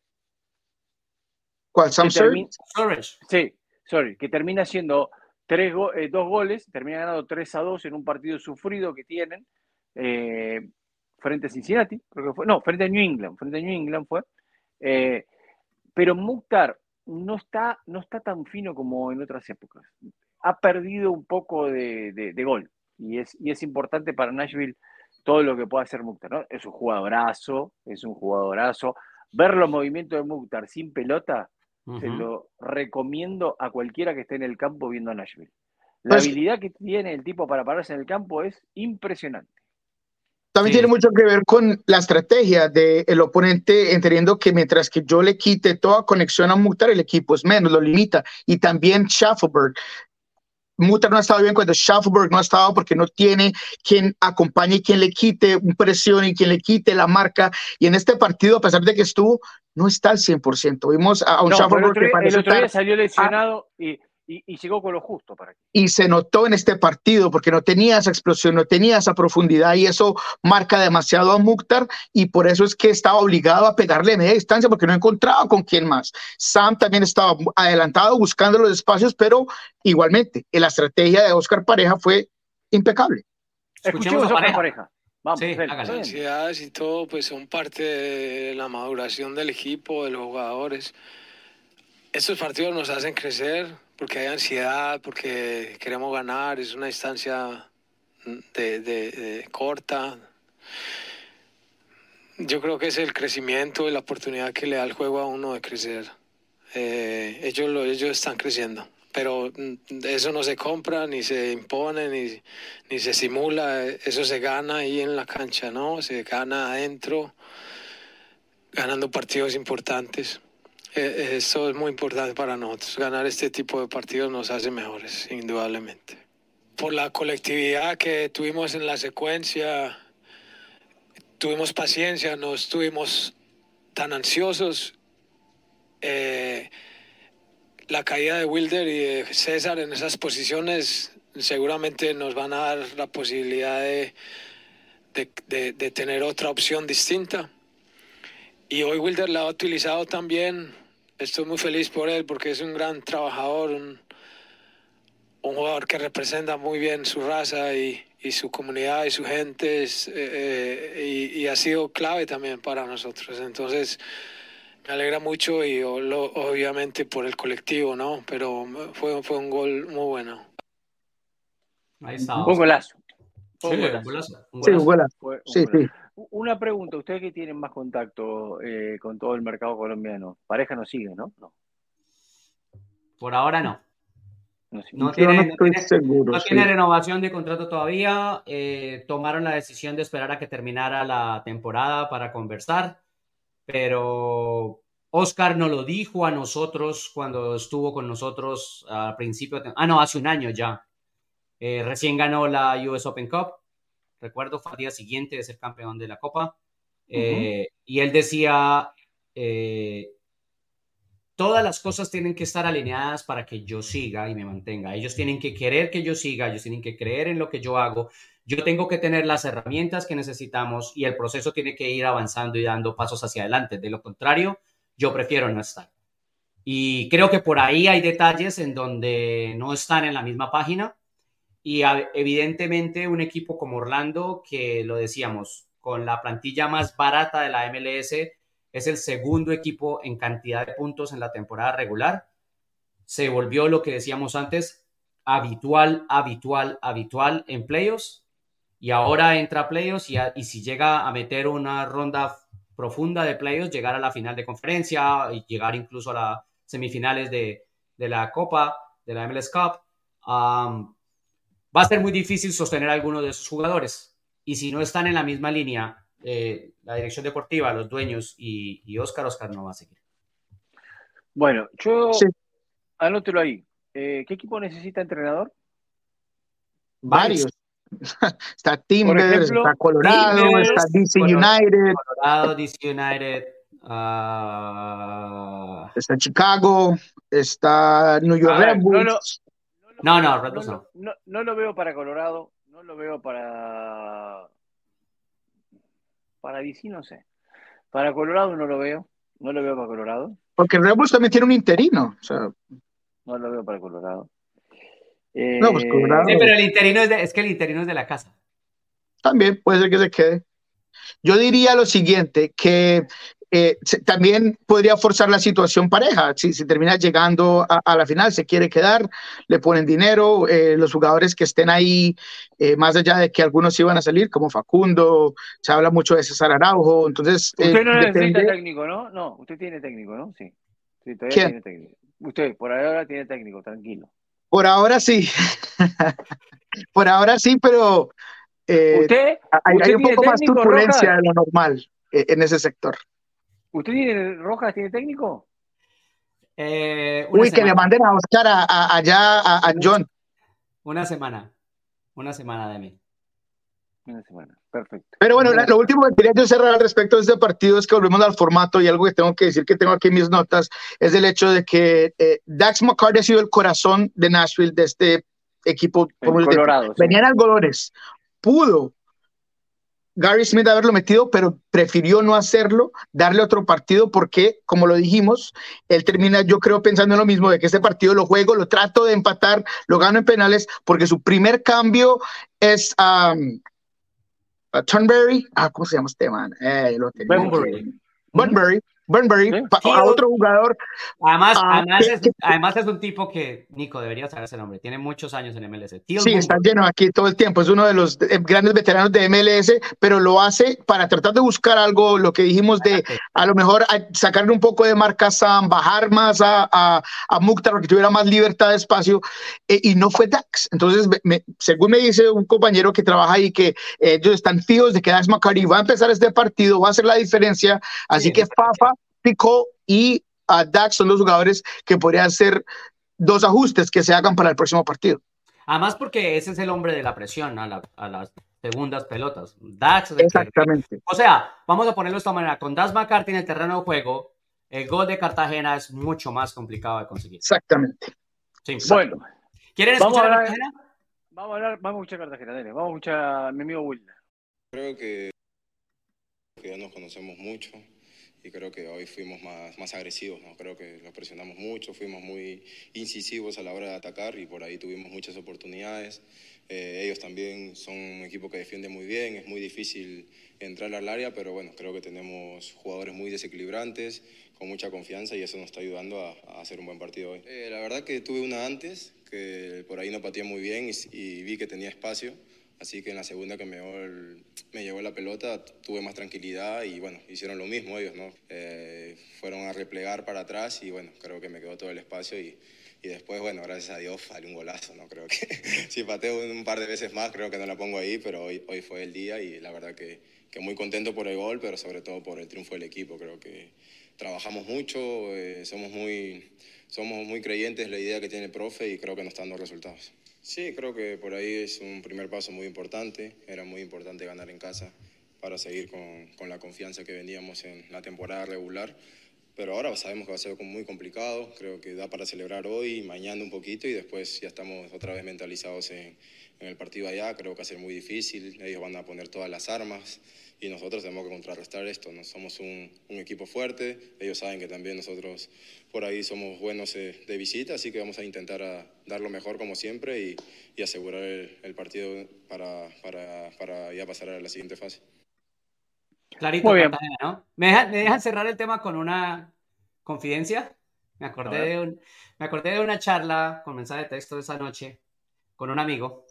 ¿Cuál? Sam Sí, sorry, que termina siendo tres eh, dos goles, termina ganando 3 a 2 en un partido sufrido que tienen eh, frente a Cincinnati, creo que fue. No, frente a New England, frente a New England fue. pero Mukhtar no está, no está tan fino como en otras épocas. Ha perdido un poco de, gol y es, y es importante para Nashville todo lo que pueda hacer Mukhtar. ¿no? Es un jugadorazo, es un jugadorazo. Ver los movimientos de Mukhtar sin pelota, se lo recomiendo a cualquiera que esté en el campo viendo a Nashville. La pues habilidad que tiene el tipo para pararse en el campo es impresionante. También tiene mucho que ver con la estrategia del oponente, entendiendo que mientras que yo le quite toda conexión a Mutar, el equipo es menos, lo limita. Y también Schaffelberg. Mutar no ha estado bien cuando Schaffelberg no ha estado porque no tiene quien acompañe quien le quite un presión y quien le quite la marca. Y en este partido, a pesar de que estuvo, no está al 100%. Vimos a un Schaffelberg que parece el otro día salió lesionado y y, llegó con lo justo para Y se notó en este partido porque no tenía esa explosión, no tenía esa profundidad y eso marca demasiado a Mukhtar y por eso es que estaba obligado a pegarle media distancia porque no encontraba con quién más. Sam también estaba adelantado buscando los espacios, pero igualmente la estrategia de Oscar Pareja fue impecable. Escuchemos, a Oscar Pareja. Vamos, sí, las ansiedades y todo pues son parte de la maduración del equipo, de los jugadores. Estos partidos nos hacen crecer, porque hay ansiedad, porque queremos ganar, es una distancia de, corta. Yo creo que es el crecimiento y la oportunidad que le da el juego a uno de crecer. Eh, ellos, lo, ellos están creciendo, pero eso no se compra, ni se impone, ni, ni se simula, eso se gana ahí en la cancha, ¿no? Se gana adentro, ganando partidos importantes. Eh, eso es muy importante para nosotros. Ganar este tipo de partidos nos hace mejores, indudablemente. Por la colectividad que tuvimos en la secuencia, tuvimos paciencia, no estuvimos tan ansiosos. Eh, la caída de Wilder y de César en esas posiciones seguramente nos van a dar la posibilidad de, de tener otra opción distinta. Y hoy Wilder la ha utilizado también estoy muy feliz por él porque es un gran trabajador, un, jugador que representa muy bien su raza y, su comunidad y su gente eh, eh, y, ha sido clave también para nosotros. Entonces, Me alegra mucho y obviamente por el colectivo, ¿no? Pero fue, fue un gol muy bueno. Ahí está. Un golazo. Un golazo. Sí, un golazo. Sí, sí. Una pregunta, ustedes que tienen más contacto eh, con todo el mercado colombiano, pareja no sigue, ¿no? no. Por ahora no. No, tiene, renovación de contrato todavía. Eh, tomaron la decisión de esperar a que terminara la temporada para conversar, pero Oscar nos lo dijo a nosotros cuando estuvo con nosotros al principio. ah, no, hace un año ya. Eh, recién ganó la US Open Cup. Recuerdo, fue al día siguiente de ser campeón de la Copa. Eh, y él decía, todas las cosas tienen que estar alineadas para que yo siga y me mantenga. Ellos tienen que querer que yo siga, ellos tienen que creer en lo que yo hago. Yo tengo que tener las herramientas que necesitamos y el proceso tiene que ir avanzando y dando pasos hacia adelante. De lo contrario, yo prefiero no estar. Y creo que por ahí hay detalles en donde no están en la misma página. Y evidentemente un equipo como Orlando, que lo decíamos, con la plantilla más barata de la MLS, es el segundo equipo en cantidad de puntos en la temporada regular. Se volvió lo que decíamos antes, habitual, habitual, habitual en playoffs. Y ahora entra a playoffs y, y si llega a meter una ronda profunda de playoffs, llegar a la final de conferencia y llegar incluso a las semifinales de, la Copa, de la MLS Cup, va a ser muy difícil sostener a alguno de esos jugadores. Y si no están en la misma línea eh, la dirección deportiva, los dueños y, y, Oscar, Oscar no va a seguir. Bueno, yo anótelo ahí. Eh, ¿Qué equipo necesita entrenador? Varios. está Timber, está Colorado, está DC United. Colorado, DC United. Ah, está Chicago, está New York Red Bulls. No, no, Red Bulls no. No lo veo para Colorado, no lo veo para para DC no sé. Para Colorado no lo veo. No lo veo para Colorado. Porque Red Bulls también tiene un interino. No lo veo para Colorado. no, pues Colorado. Sí, pero el interino es, es que el interino es de la casa. También puede ser que se quede. Yo diría lo siguiente, que eh, también podría forzar la situación pareja. Si, si termina llegando a, la final, se quiere quedar, le ponen dinero, eh, los jugadores que estén ahí, eh, más allá de que algunos iban a salir, como Facundo, se habla mucho de César Araujo, entonces... Usted no necesita técnico, ¿no? No, usted tiene técnico, ¿no? Sí, sí todavía tiene técnico. Usted, por ahora tiene técnico, tranquilo. Por ahora sí. por ahora sí, pero... ¿Usted, hay, un poco más turbulencia de lo normal en ese sector. ¿Usted tiene Rojas, tiene técnico? Eh, Uy, que le manden a Oscar allá a, John. Una semana. Una semana de mí. Una semana, perfecto. Pero bueno, lo último que quería yo cerrar al respecto de este partido es que volvemos al formato y algo que tengo que decir que tengo aquí en mis notas es el hecho de que eh, Dax McCarty ha sido el corazón de Nashville, de este equipo. Colorado, Venían algodones. Pudo Gary Smith haberlo metido, pero prefirió no hacerlo, darle otro partido, porque, como lo dijimos, él termina, yo creo, pensando en lo mismo, de que este partido lo juego, lo trato de empatar, lo gano en penales, porque su primer cambio es um, a Turnberry, ah, ¿cómo se llama este man? Eh, lo Bunbury. Burnbury, a otro jugador. Además, ah, además, es, un tipo que, Nico, debería saber ese nombre, tiene muchos años en MLS. sí, está lleno aquí todo el tiempo, es uno de los eh, grandes veteranos de MLS, pero lo hace para tratar de buscar algo, lo que dijimos de a lo mejor sacarle un poco de marca Sam, bajar más a, a, a Mukhtar, que tuviera más libertad de espacio, eh, y no fue Dax. Entonces, según me dice un compañero que trabaja ahí, que ellos están fijos de que Dax McCarty va a empezar este partido, va a hacer la diferencia, así que Fafa Pico y a Dax son los jugadores que podrían ser dos ajustes que se hagan para el próximo partido. Además, porque ese es el hombre de la presión a, las segundas pelotas. Dax. Exactamente. o sea, vamos a ponerlo de esta manera. Con Dax McCarthy en el terreno de juego, el gol de Cartagena es mucho más complicado de conseguir. Exactamente. bueno. ¿Quieren escuchar a Cartagena? Vamos a hablar, vamos a escuchar Cartagena, dale. Vamos a escuchar a mi amigo Wilder. Creo que ya nos conocemos mucho y creo que hoy fuimos más, más agresivos, ¿no? creo que los presionamos mucho, fuimos muy incisivos a la hora de atacar y por ahí tuvimos muchas oportunidades. Eh, ellos también son un equipo que defiende muy bien, es muy difícil entrar al área, pero bueno, creo que tenemos jugadores muy desequilibrantes, con mucha confianza y eso nos está ayudando a, hacer un buen partido hoy. Eh, la verdad que tuve una antes, que por ahí no pateé muy bien y, vi que tenía espacio. Así que en la segunda que me llevó, me llevó la pelota tuve más tranquilidad y bueno, hicieron lo mismo ellos, ¿no? Eh, fueron a replegar para atrás y bueno, creo que me quedó todo el espacio y, y después, bueno, gracias a Dios, salió un golazo, ¿no? Creo que si pateo un par de veces más, creo que no la pongo ahí, pero hoy, hoy fue el día y la verdad que, que muy contento por el gol, pero sobre todo por el triunfo del equipo. Creo que trabajamos mucho, eh, somos, muy, somos muy creyentes en la idea que tiene el profe y creo que nos está dando resultados. Sí, creo que por ahí es un primer paso muy importante. Era muy importante ganar en casa para seguir con, con la confianza que veníamos en la temporada regular pero ahora sabemos que va a ser muy complicado, creo que da para celebrar hoy, mañana un poquito y después ya estamos otra vez mentalizados en, en, el partido allá, creo que va a ser muy difícil, ellos van a poner todas las armas y nosotros tenemos que contrarrestar esto, no somos un, un equipo fuerte, ellos saben que también nosotros por ahí somos buenos de, de visita, así que vamos a intentar a dar lo mejor como siempre y, y asegurar el, el partido para, para, para ya pasar a la siguiente fase. Clarito, Muy bien. ¿no? ¿Me, dejan, cerrar el tema con una confidencia? Me acordé, de un, me acordé de una charla con mensaje de texto de esa noche con un amigo.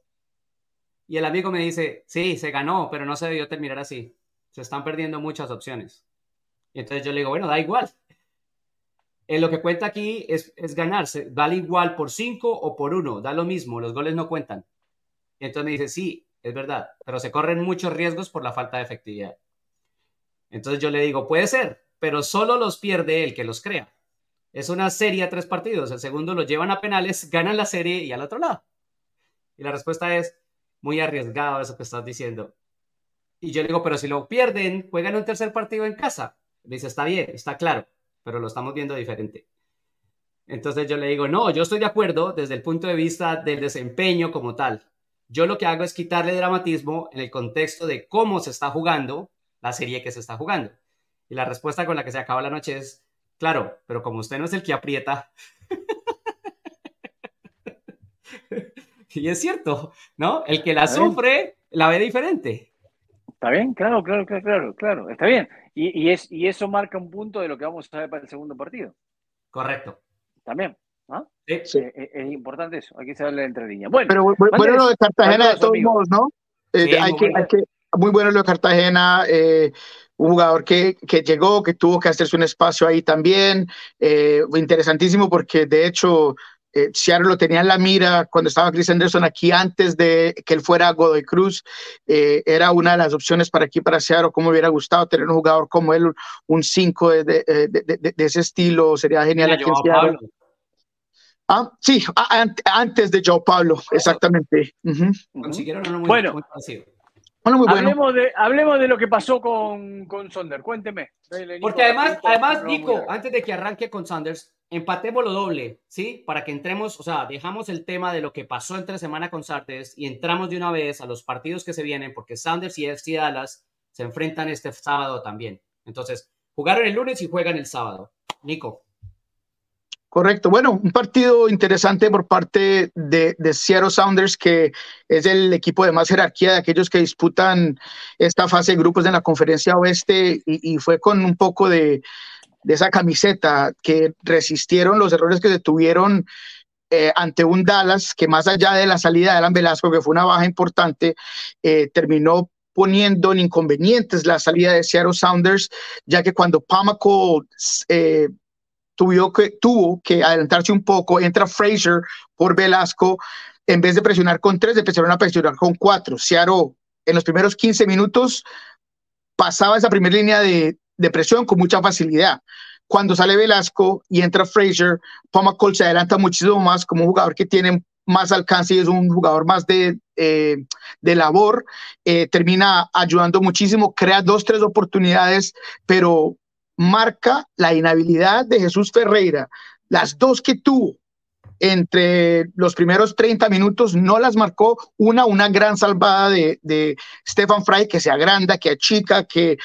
Y el amigo me dice, sí, se ganó, pero no se debió terminar así. Se están perdiendo muchas opciones. Y entonces yo le digo, bueno, da igual. En lo que cuenta aquí es, es ganarse. Vale igual por cinco o por uno. Da lo mismo. Los goles no cuentan. Entonces me dice, sí, es verdad, pero se corren muchos riesgos por la falta de efectividad. Entonces yo le digo, puede ser, pero solo los pierde el que los crea. Es una serie a tres partidos. El segundo lo llevan a penales, ganan la serie y al otro lado. Y la respuesta es muy arriesgado eso que estás diciendo. Y yo le digo, pero si lo pierden, juegan un tercer partido en casa. Me dice, está bien, está claro, pero lo estamos viendo diferente. Entonces yo le digo, no, yo estoy de acuerdo desde el punto de vista del desempeño como tal. Yo lo que hago es quitarle dramatismo en el contexto de cómo se está jugando la serie que se está jugando. Y la respuesta con la que se acaba la noche es, claro, pero como usted no es el que aprieta. y es cierto, ¿no? El que la sufre la ve diferente. Está bien, claro, claro, claro, claro, claro, está bien. Y, es, y eso marca un punto de lo que vamos a ver para el segundo partido. Correcto. También. Sí. Eh, eh, es, importante eso, hay que saberle entre líneas. Bueno, pero bueno, lo de Cartagena de todos modos, ¿no? Eh, hay, que, hay, que, muy bueno lo de Cartagena, eh, un jugador que, que, llegó, que tuvo que hacerse un espacio ahí también, eh, interesantísimo porque de hecho eh, Seattle lo tenía en la mira cuando estaba Chris Anderson aquí antes de que él fuera a Godoy Cruz, eh, era una de las opciones para aquí, para Seattle, como hubiera gustado tener un jugador como él, un 5 de, de, de, de, ese estilo, sería genial aquí en Seattle. Ah, sí, antes de Joe Pablo, exactamente. Uh -huh. Consiguieron uno muy, bueno, muy hablemos, de, hablemos de lo que pasó con, con Sonder. Cuénteme. Porque además, además Nico, antes de que arranque con Sanders, empatemos lo doble, ¿sí? Para que entremos, o sea, dejamos el tema de lo que pasó entre semana con Sanders y entramos de una vez a los partidos que se vienen, porque Sanders y FC Dallas se enfrentan este sábado también. Entonces, jugaron el lunes y juegan el sábado. Nico. Correcto. Bueno, un partido interesante por parte de, de, Seattle Sounders, que es el equipo de más jerarquía de aquellos que disputan esta fase de grupos en la conferencia oeste y fue con un poco de, de, esa camiseta que resistieron los errores que se tuvieron eh, ante un Dallas que más allá de la salida de Alan Velasco, que fue una baja importante, eh, terminó poniendo en inconvenientes la salida de Seattle Sounders, ya que cuando Pamaco eh, tuvo que, tuvo que adelantarse un poco, entra Fraser por Velasco, en vez de presionar con tres, empezaron a presionar con cuatro. Seattle en los primeros 15 minutos pasaba esa primera línea de, de presión con mucha facilidad. Cuando sale Velasco y entra Fraser, Pomacol se adelanta muchísimo más como un jugador que tiene más alcance y es un jugador más de, eh, de labor, eh, termina ayudando muchísimo, crea dos, tres oportunidades, pero marca la inhabilidad de Jesús Ferreira. Las dos que tuvo entre los primeros 30 minutos no las marcó. Una, una gran salvada de, de Stefan Fry que se agranda, que achica, que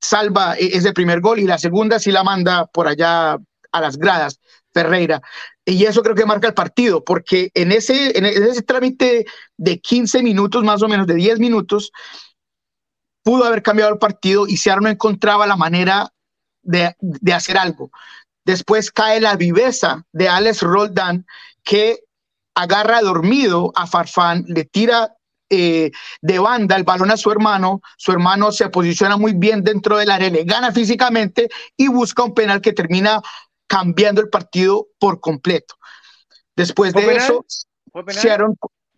salva e-, ese primer gol y la segunda sí la manda por allá a las gradas. Ferreira. Y eso creo que marca el partido, porque en ese, en ese trámite de 15 minutos, más o menos, de 10 minutos, pudo haber cambiado el partido y Seattle no encontraba la manera de, de hacer algo. Después cae la viveza de Alex Roldan que agarra dormido a Farfán, le tira eh, de banda el balón a su hermano, su hermano se posiciona muy bien dentro del área, le gana físicamente y busca un penal que termina cambiando el partido por completo. Después de eso,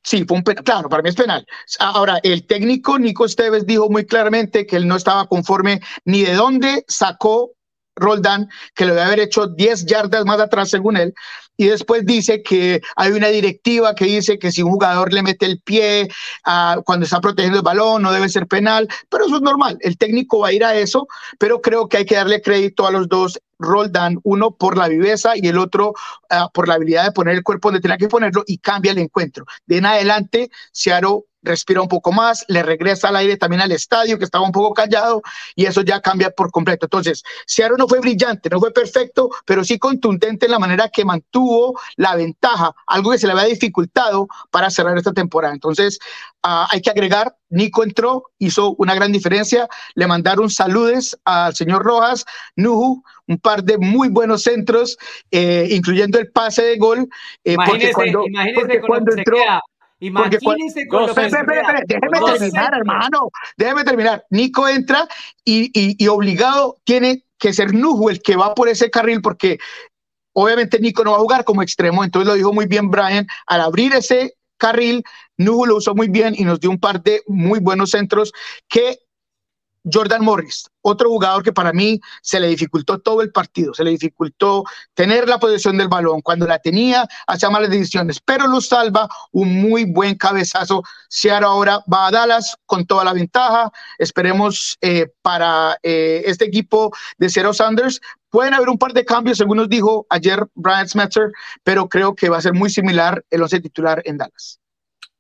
sí, fue un penal, claro, para mí es penal. Ahora, el técnico Nico Esteves dijo muy claramente que él no estaba conforme ni de dónde sacó Roldán, que le debe haber hecho 10 yardas más atrás según él, y después dice que hay una directiva que dice que si un jugador le mete el pie uh, cuando está protegiendo el balón no debe ser penal, pero eso es normal, el técnico va a ir a eso, pero creo que hay que darle crédito a los dos Roldán, uno por la viveza y el otro uh, por la habilidad de poner el cuerpo donde tenía que ponerlo y cambia el encuentro. De en adelante, Searo respira un poco más, le regresa al aire también al estadio, que estaba un poco callado, y eso ya cambia por completo. Entonces, Seattle no fue brillante, no fue perfecto, pero sí contundente en la manera que mantuvo la ventaja, algo que se le había dificultado para cerrar esta temporada. Entonces, uh, hay que agregar, Nico entró, hizo una gran diferencia, le mandaron saludes al señor Rojas, Nuhu, un par de muy buenos centros, eh, incluyendo el pase de gol. Eh, imagínese, porque cuando, porque cuando entró... Queda Imagínense con lo que Déjeme terminar, hermano. Déjeme terminar. Nico entra y, y, y, obligado tiene que ser Nuhu el que va por ese carril porque obviamente Nico no va a jugar como extremo. Entonces lo dijo muy bien Brian. Al abrir ese carril, Nuhu lo usó muy bien y nos dio un par de muy buenos centros que Jordan Morris, otro jugador que para mí se le dificultó todo el partido, se le dificultó tener la posesión del balón. Cuando la tenía, hacía malas decisiones, pero lo salva un muy buen cabezazo. Seattle ahora va a Dallas con toda la ventaja. Esperemos eh, para eh, este equipo de Zero Sanders. Pueden haber un par de cambios, según nos dijo ayer Brian Smetzer, pero creo que va a ser muy similar el once titular en Dallas.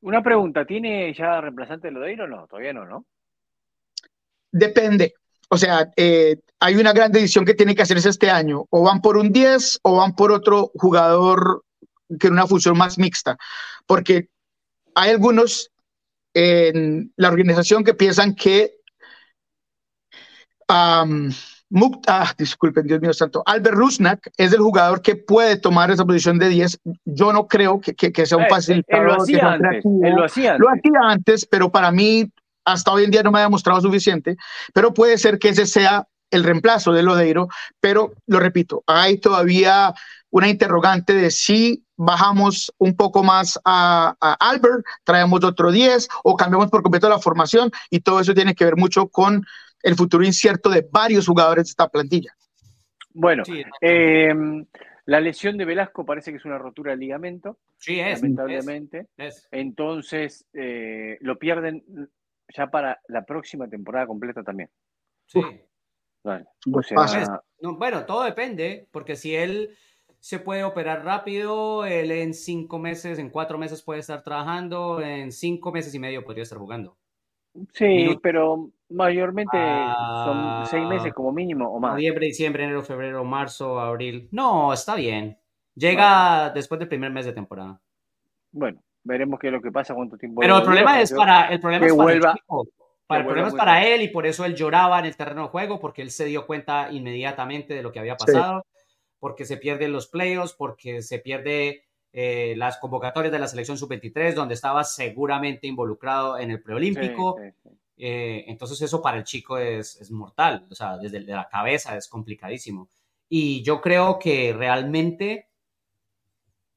Una pregunta, ¿tiene ya reemplazante de Lodeiro o no? Todavía no, ¿no? Depende. O sea, eh, hay una gran decisión que tiene que hacerse este año. O van por un 10 o van por otro jugador que en una función más mixta. Porque hay algunos en la organización que piensan que um, ah, disculpen, Dios mío santo, Albert Rusnak es el jugador que puede tomar esa posición de 10. Yo no creo que, que, que sea un fácil. Eh, él, lo hacía antes, él lo hacía antes. Lo hacía antes, pero para mí hasta hoy en día no me ha demostrado suficiente, pero puede ser que ese sea el reemplazo de Lodeiro, pero lo repito, hay todavía una interrogante de si bajamos un poco más a, a, Albert, traemos otro 10 o cambiamos por completo la formación y todo eso tiene que ver mucho con el futuro incierto de varios jugadores de esta plantilla. Bueno, sí, eh, la lesión de Velasco parece que es una rotura de ligamento. Sí, es. Lamentablemente. Es, es. Entonces, eh, lo pierden ya para la próxima temporada completa también. Sí. Vale. Pues O sea, No, bueno, todo depende, porque si él se puede operar rápido, él en cinco meses, en cuatro meses puede estar trabajando, en cinco meses y medio podría estar jugando. sí, Minuto. pero mayormente Ah. son seis meses como mínimo o más. Noviembre, diciembre, enero, febrero, marzo, abril. No, está bien. Llega después del primer mes de temporada. Bueno, veremos qué es lo que pasa, cuánto tiempo. Pero el problema es para, el problema que es para vuelva- el chico. Para, el problema es para él y por eso él lloraba en el terreno de juego, porque él se dio cuenta inmediatamente de lo que había Sí. pasado, porque se pierden los playoffs, porque se pierde eh, las convocatorias de la selección sub-23, donde estaba seguramente involucrado en el preolímpico. Sí, sí, sí. Eh, entonces eso para el chico es, es mortal, o sea, desde de la cabeza es complicadísimo. Y yo creo que realmente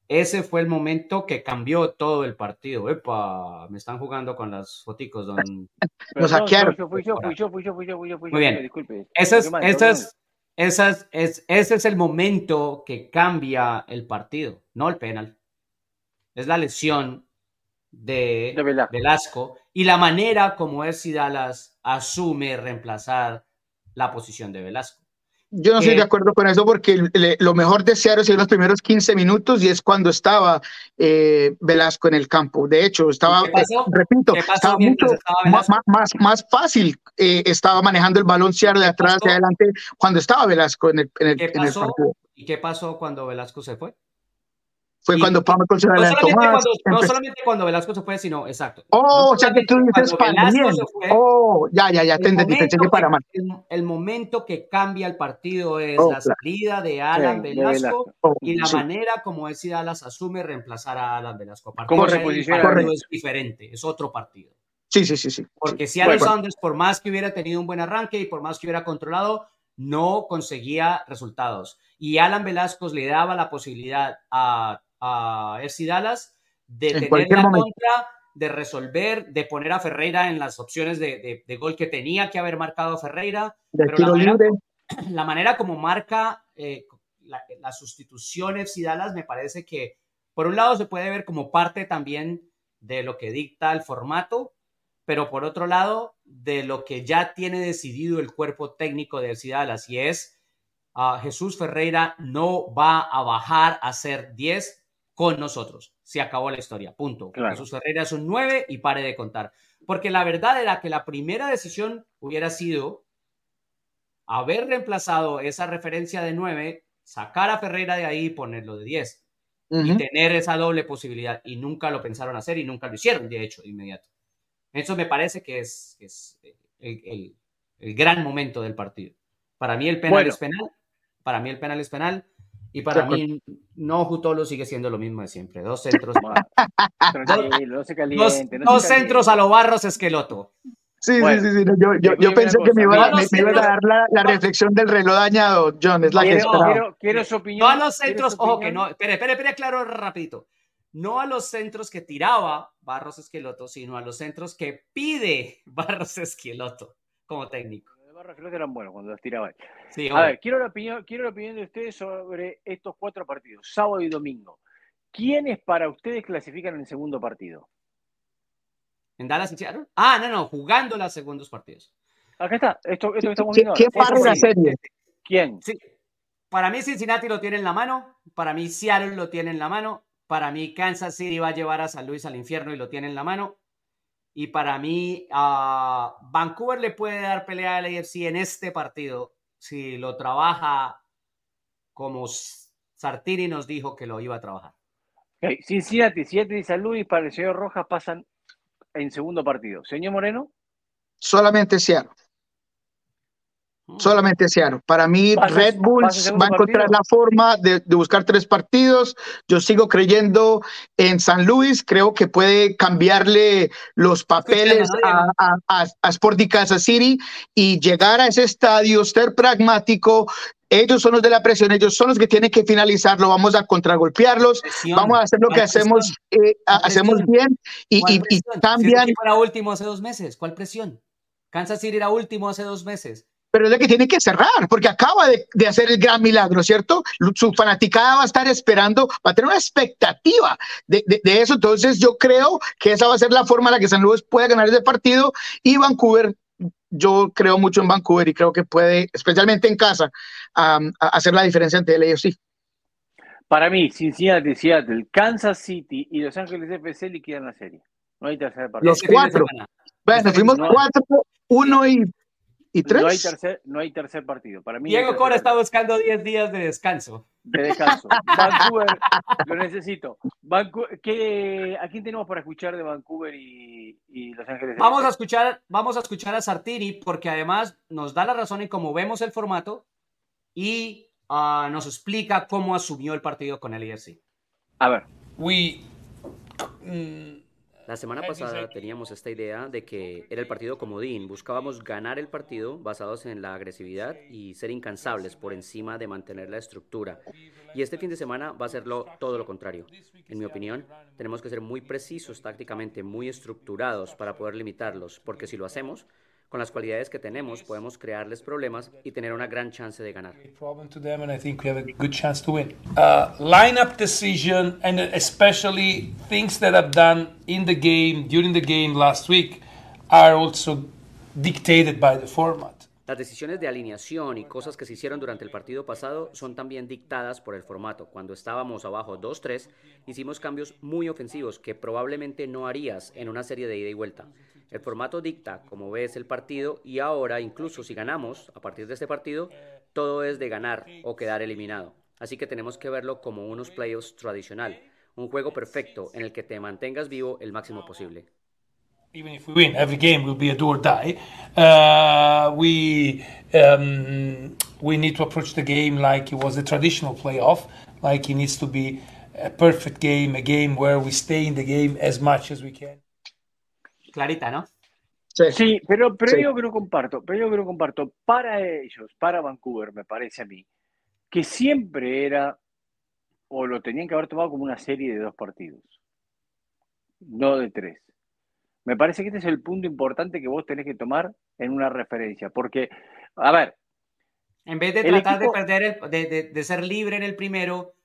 ese fue el momento que cambió todo el partido. Epa, me están jugando con las foticos, don... Nos hackearon. Yo, fui yo, fui yo, fui yo, fui yo, fui yo, fui yo. Muy bien. Disculpe. Ese es, Toqué mal, ese toqué es, ese es, el momento que cambia el partido, no el penal. Es la lesión de, De Velasco. Velasco y la manera como es si Dallas asume reemplazar la posición de Velasco. Yo no estoy de acuerdo con eso porque le- lo mejor de Seattle en los primeros 15 minutos y es cuando estaba eh, Velasco en el campo. De hecho, estaba, eh, repito, ¿Qué pasó estaba mucho estaba más, más, más fácil. eh, estaba manejando el balón Seattle de atrás hacia adelante cuando estaba Velasco en el, en el, ¿Qué en el pasó? partido. ¿Y qué pasó cuando Velasco se fue? Fue cuando Pablo no, la solamente cuando, no solamente cuando Velasco se fue, sino exacto. Oh, o sea que tú dices para bien. Oh, ya, ya, ya, te entendí, pensé que para mal. El, momento que cambia el partido es oh, la salida de Alan Velasco, oh, y la manera como es Dallas asume reemplazar a Alan Velasco. ¿Cómo se posiciona? Es diferente, es otro partido. Sí, sí, sí, sí. Porque si Aaron Sanders, por más que hubiera tenido un buen arranque y por más que hubiera controlado, no conseguía resultados. Y Alan Velasco le daba la posibilidad a a FC Dallas de tener la contra, de resolver, de poner a Ferreira en las opciones de, gol que tenía que haber marcado a Ferreira. pero la manera, como marca eh, la, sustitución FC Dallas me parece que, por un lado, se puede ver como parte también de lo que dicta el formato, pero por otro lado, de lo que ya tiene decidido el cuerpo técnico de FC Dallas, y es ah, Jesús Ferreira no va a bajar a ser 10, con nosotros. Se acabó la historia, punto. Jesús Ferreira es un 9 y pare de contar. Porque la verdad era que la primera decisión hubiera sido haber reemplazado esa referencia de 9, sacar a Ferreira de ahí y ponerlo de 10. Y tener esa doble posibilidad. Y nunca lo pensaron hacer y nunca lo hicieron, de hecho, de inmediato. Eso me parece que es, el, gran momento del partido. Para mí el penal es penal. Para mí el penal es penal. Y para mí, no Jutolo sigue siendo lo mismo de siempre. Dos centros. dos, centros a lo Barros Esqueloto. Sí, sí, sí, sí, Yo, yo, yo pensé que me iba, me, iba, a dar la, la, reflexión del reloj dañado, John. Es la quiero, que quiero, quiero, su opinión. No a los centros, ojo que no. Espere, espere, espere, claro, rapidito. No a los centros que tiraba Barros Esqueloto, sino a los centros que pide Barros Esqueloto como técnico eran buenos cuando los tiraba. a ver, quiero la, opinión, quiero la opinión de ustedes sobre estos cuatro partidos, sábado y domingo. ¿Quiénes para ustedes clasifican en el segundo partido? ¿En Dallas y Seattle? Ah, no, no, jugando los segundos partidos. Acá está, esto, esto que estamos viendo. ¿Quién para la serie? ¿Quién? Sí. Para mí Cincinnati lo tiene en la mano, para mí Seattle lo tiene en la mano, para mí Kansas City va a llevar a San Luis al infierno y lo tiene en la mano, y para mí, a Vancouver le puede dar pelea al AFC en este partido si lo trabaja como Sartini nos dijo que lo iba a trabajar. Okay. Cincinnati, Siete y San Luis para el señor Rojas pasan en segundo partido. Señor Moreno. Solamente Seattle. Solamente Seattle. Para mí, Red Bulls va a encontrar la forma de, buscar tres partidos. Yo sigo creyendo en San Luis. Creo que puede cambiarle los papeles a, a, a, Sporting Kansas City y llegar a ese estadio, ser pragmático. Ellos son los de la presión, ellos son los que tienen que finalizarlo. Vamos a contragolpearlos, vamos a hacer lo que hacemos, eh, hacemos bien y, y, y cambian. Si último hace dos meses, ¿cuál presión? Kansas City era último hace dos meses pero es de que tiene que cerrar, porque acaba de, de, hacer el gran milagro, ¿cierto? Su fanaticada va a estar esperando, va a tener una expectativa de, de, de, eso. Entonces, yo creo que esa va a ser la forma en la que San Luis pueda ganar ese partido y Vancouver. Yo creo mucho en Vancouver y creo que puede, especialmente en casa, um, hacer la diferencia entre ellos sí. Para mí, Cincinnati, Seattle, Kansas City y Los Ángeles FC liquidan la serie. No hay tercer partido. Los cuatro. Bueno, fuimos cuatro, uno y ¿Y tres? No hay tercer, no hay tercer partido. Para mí Diego Cora está buscando 10 días de descanso. De descanso. Vancouver, lo necesito. ¿qué, ¿A quién tenemos para escuchar de Vancouver y, y, Los Ángeles? Vamos a, escuchar, vamos a escuchar a Sartiri porque además nos da la razón en cómo vemos el formato y uh, nos explica cómo asumió el partido con el IFC. A ver. We, mm, la semana pasada teníamos esta idea de que era el partido comodín. Buscábamos ganar el partido basados en la agresividad y ser incansables por encima de mantener la estructura. Y este fin de semana va a ser todo lo contrario. En mi opinión, tenemos que ser muy precisos tácticamente, muy estructurados para poder limitarlos, porque si lo hacemos, con las cualidades que tenemos, podemos crearles problemas y tener una gran chance de ganar. Uh, lineup decision and especially things that I've done in the game during the game last week are also dictated by the format. Las decisiones de alineación y cosas que se hicieron durante el partido pasado son también dictadas por el formato. Cuando estábamos abajo 2-3, hicimos cambios muy ofensivos que probablemente no harías en una serie de ida y vuelta. El formato dicta como ves el partido y ahora incluso si ganamos a partir de este partido, todo es de ganar o quedar eliminado. Así que tenemos que verlo como unos playoffs tradicional. un juego perfecto en el que te mantengas vivo el máximo posible. even if we win, every game will be a do or die. Uh, we um, we need to approach the game like it was a traditional playoff, like it needs to be a perfect game, a game where we stay in the game as much as we can. Clarita, ¿no? Sí. Sí, pero, pero Sí. yo que no comparto, pero yo que no comparto, para ellos, para Vancouver, me parece a mí, que siempre era, o lo tenían que haber tomado como una serie de dos partidos, no de tres. Me parece que este es el punto importante que vos tenés que tomar en una referencia, porque, a ver, En vez de tratar equipo- de perder, el- de, de- de ser libre en el primero,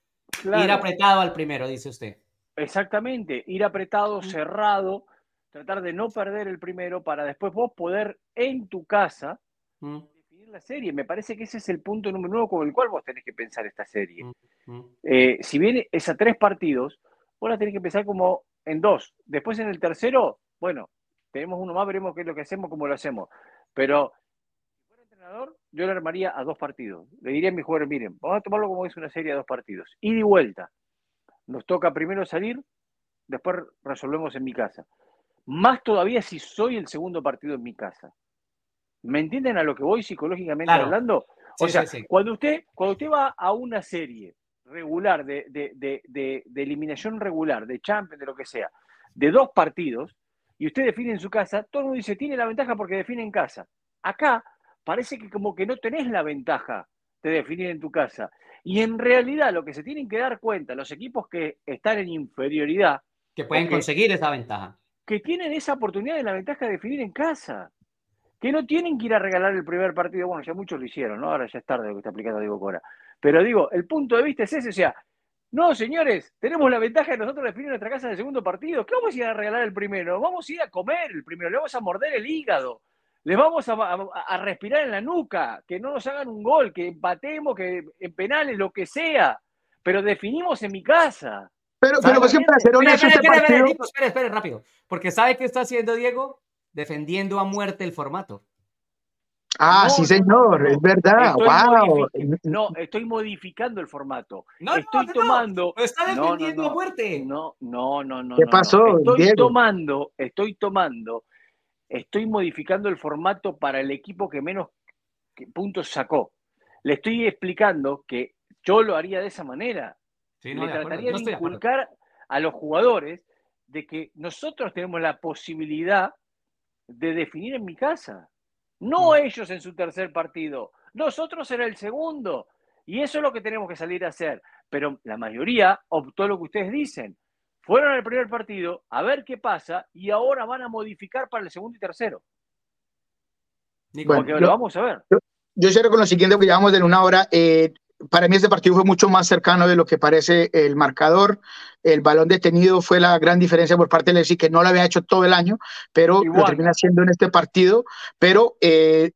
ir apretado al primero, dice usted. Exactamente, ir apretado, cerrado, tratar de no perder el primero para después vos poder en tu casa Mm, definir la serie. Me parece que ese es el punto número uno con el cual vos tenés que pensar esta serie. mm, mm. Eh, si bien es a tres partidos, vos la tenés que pensar como en dos. Después en el tercero, bueno, tenemos uno más, veremos qué es lo que hacemos, cómo lo hacemos. Pero si fuera entrenador, yo le armaría a dos partidos. Le diría a mis jugadores, miren, vamos a tomarlo como es una serie de dos partidos. Ida y vuelta. Nos toca primero salir, después resolvemos en mi casa. Más todavía si soy el segundo partido en mi casa. ¿Me entienden a lo que voy psicológicamente Claro. hablando? O Sí, sea, sí, sí. Cuando, usted, cuando usted va a una serie regular, de, de- de- de- eliminación regular, de Champions, de lo que sea, de dos partidos, y usted define en su casa, todo el mundo dice, tiene la ventaja porque define en casa. Acá parece que como que no tenés la ventaja de definir en tu casa. Y en realidad lo que se tienen que dar cuenta los equipos que están en inferioridad, Que pueden conseguir esa ventaja. Que tienen esa oportunidad de la ventaja de definir en casa. Que no tienen que ir a regalar el primer partido. Bueno, ya muchos lo hicieron, ¿no? Ahora ya es tarde lo que está aplicando Diego Cora. Pero digo, el punto de vista es ese, o sea, no, señores, tenemos la ventaja de nosotros definir nuestra casa en el segundo partido. ¿Qué vamos a ir a regalar el primero? Vamos a ir a comer el primero, le vamos a morder el hígado, les vamos a, a- a respirar en la nuca, que no nos hagan un gol, que empatemos, que en penales, lo que sea. Pero definimos en mi casa. Pero, pero es que para ser Espere, honesto, espere, este espere, espere, partido, Nico, espere, espere, rápido. Porque ¿sabe qué está haciendo Diego? Defendiendo a muerte el formato. ah, No, sí, señor, no, es verdad, wow. No, estoy modificando el formato. No, no, estoy no, no. tomando. Lo está defendiendo no. a muerte. No, no, no, no. ¿Qué pasó, Estoy Diego? tomando, estoy tomando, estoy modificando el formato para el equipo que menos puntos sacó. Le estoy explicando que yo lo haría de esa manera. Sí, no, Le de trataría No de inculcar a los jugadores de que nosotros tenemos la posibilidad de definir en mi casa. No Mm. ellos en su tercer partido, nosotros en el segundo. Y eso es lo que tenemos que salir a hacer. Pero la mayoría optó lo que ustedes dicen. Fueron al primer partido a ver qué pasa y ahora van a modificar para el segundo y tercero. Nico, Bueno, Porque yo- lo vamos a ver. Yo cierro con lo siguiente, porque llevamos de una hora. Eh, para mí este partido fue mucho más cercano de lo que parece el marcador. El balón detenido fue la gran diferencia por parte del FC, que no lo había hecho todo el año, pero Igual. lo termina haciendo en este partido. Pero eh,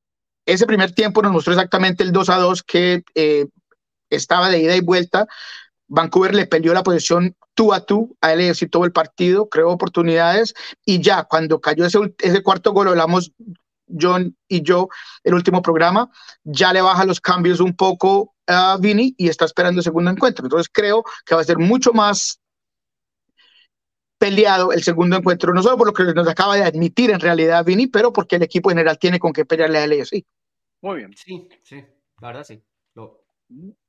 ese primer tiempo nos mostró exactamente el 2 a 2 que eh, estaba de ida y vuelta. Vancouver le peleó la posición tú a tú a LFC todo el partido, creó oportunidades y ya cuando cayó ese, ese cuarto gol, hablamos John y yo el último programa, ya le baja los cambios un poco a Vini y está esperando el segundo encuentro. Entonces creo que va a ser mucho más peleado el segundo encuentro, no solo por lo que nos acaba de admitir en realidad Vini, pero porque el equipo en general tiene con qué pelearle a LFC. Muy bien. Sí, sí, la verdad sí. Lo-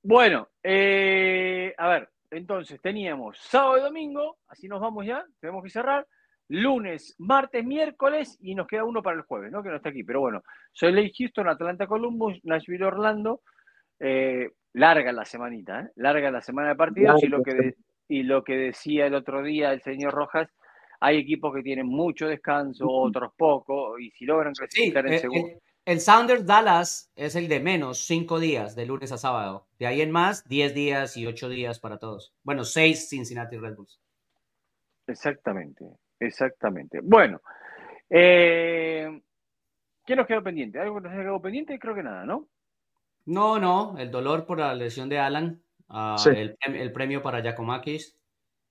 Bueno, eh, a ver, entonces teníamos sábado y domingo, así nos vamos ya, tenemos que cerrar. Lunes, martes, miércoles y nos queda uno para el jueves, ¿no? Que no está aquí, pero bueno, soy Lake Houston, Atlanta Columbus, Nashville Orlando. Eh, larga la semanita, ¿eh? Larga la semana de partidos y lo, que de- y lo que decía el otro día el señor Rojas, hay equipos que tienen mucho descanso, otros poco, y si logran Sí, clasificar en el, segundo. el- el Sounders Dallas es el de menos cinco días, de lunes a sábado. De ahí en más, 10 días y 8 días para todos. Bueno, 6 Cincinnati Red Bulls. Exactamente, exactamente. Bueno, eh, ¿qué nos quedó pendiente? ¿Algo que nos quedó pendiente? Creo que nada, ¿no? No, no, el dolor por la lesión de Alan, ah, Sí. el, prem- el premio para Giacomakis,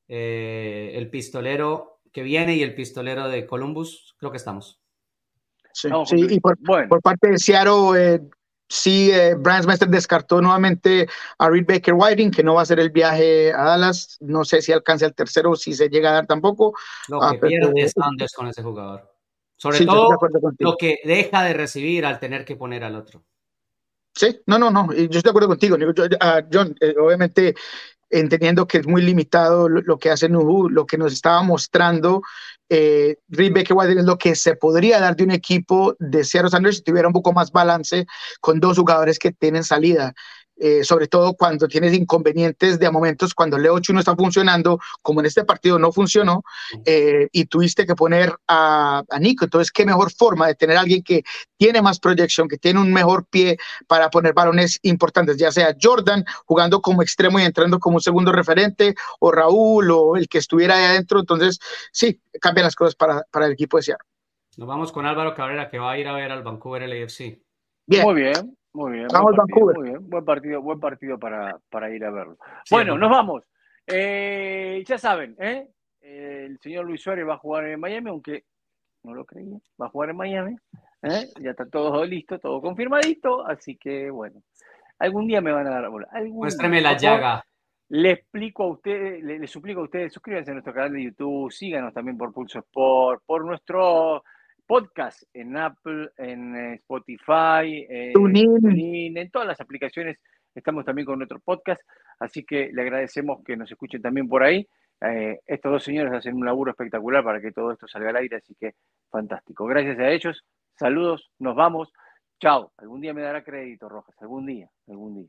eh, el pistolero que viene y el pistolero de Columbus, creo que estamos. Sí, y por, bueno, por parte de Seattle, eh, sí, eh, Brian Smester descartó nuevamente a Reed Baker Whiting, que no va a hacer el viaje a Dallas. No sé si alcanza el tercero o si se llega a dar tampoco. Lo ah, que pierde es Sanders con ese jugador. Sobre todo lo que deja de recibir al tener que poner al otro. Sí, no, no, no, yo estoy de acuerdo contigo. Ah, John, eh, obviamente entendiendo que es muy limitado lo, que hace Nuhu, lo que nos estaba mostrando eh, Rick es lo que se podría dar de un equipo de Seattle Sanders si tuviera un poco más balance con dos jugadores que tienen salida. Eh, sobre todo cuando tienes inconvenientes de momentos, cuando el 8 no está funcionando, como en este partido no funcionó, eh, y tuviste que poner a, Nico. Entonces, qué mejor forma de tener a alguien que tiene más proyección, que tiene un mejor pie para poner balones importantes, ya sea Jordan jugando como extremo y entrando como un segundo referente, o Raúl, o el que estuviera ahí adentro. Entonces, sí, cambian las cosas para, para el equipo de Seattle. Nos vamos con Álvaro Cabrera, que va a ir a ver al Vancouver LAFC. Bien. Muy bien. Muy bien. Vamos buen partido, Muy bien. Buen partido, buen partido para, para ir a verlo. bueno, nos vamos. Eh, ya saben, ¿eh? el señor Luis Suárez va a jugar en Miami, aunque no lo creía, va a jugar en Miami. ¿eh? Ya está todo listo, todo confirmadito, así que bueno, algún día me van a dar bola. Muéstrame la llaga. Le explico a ustedes, le, suplico a ustedes, suscríbanse a nuestro canal de YouTube, síganos también por Pulso Sport, por nuestro podcast en Apple, en eh, Spotify, en, en todas las aplicaciones. Estamos también con nuestro podcast, así que le agradecemos que nos escuchen también por ahí. Eh, estos dos señores hacen un laburo espectacular para que todo esto salga al aire, así que fantástico. Gracias a ellos, saludos, nos vamos. Chao. Algún día me dará crédito, Rojas, algún día, algún día.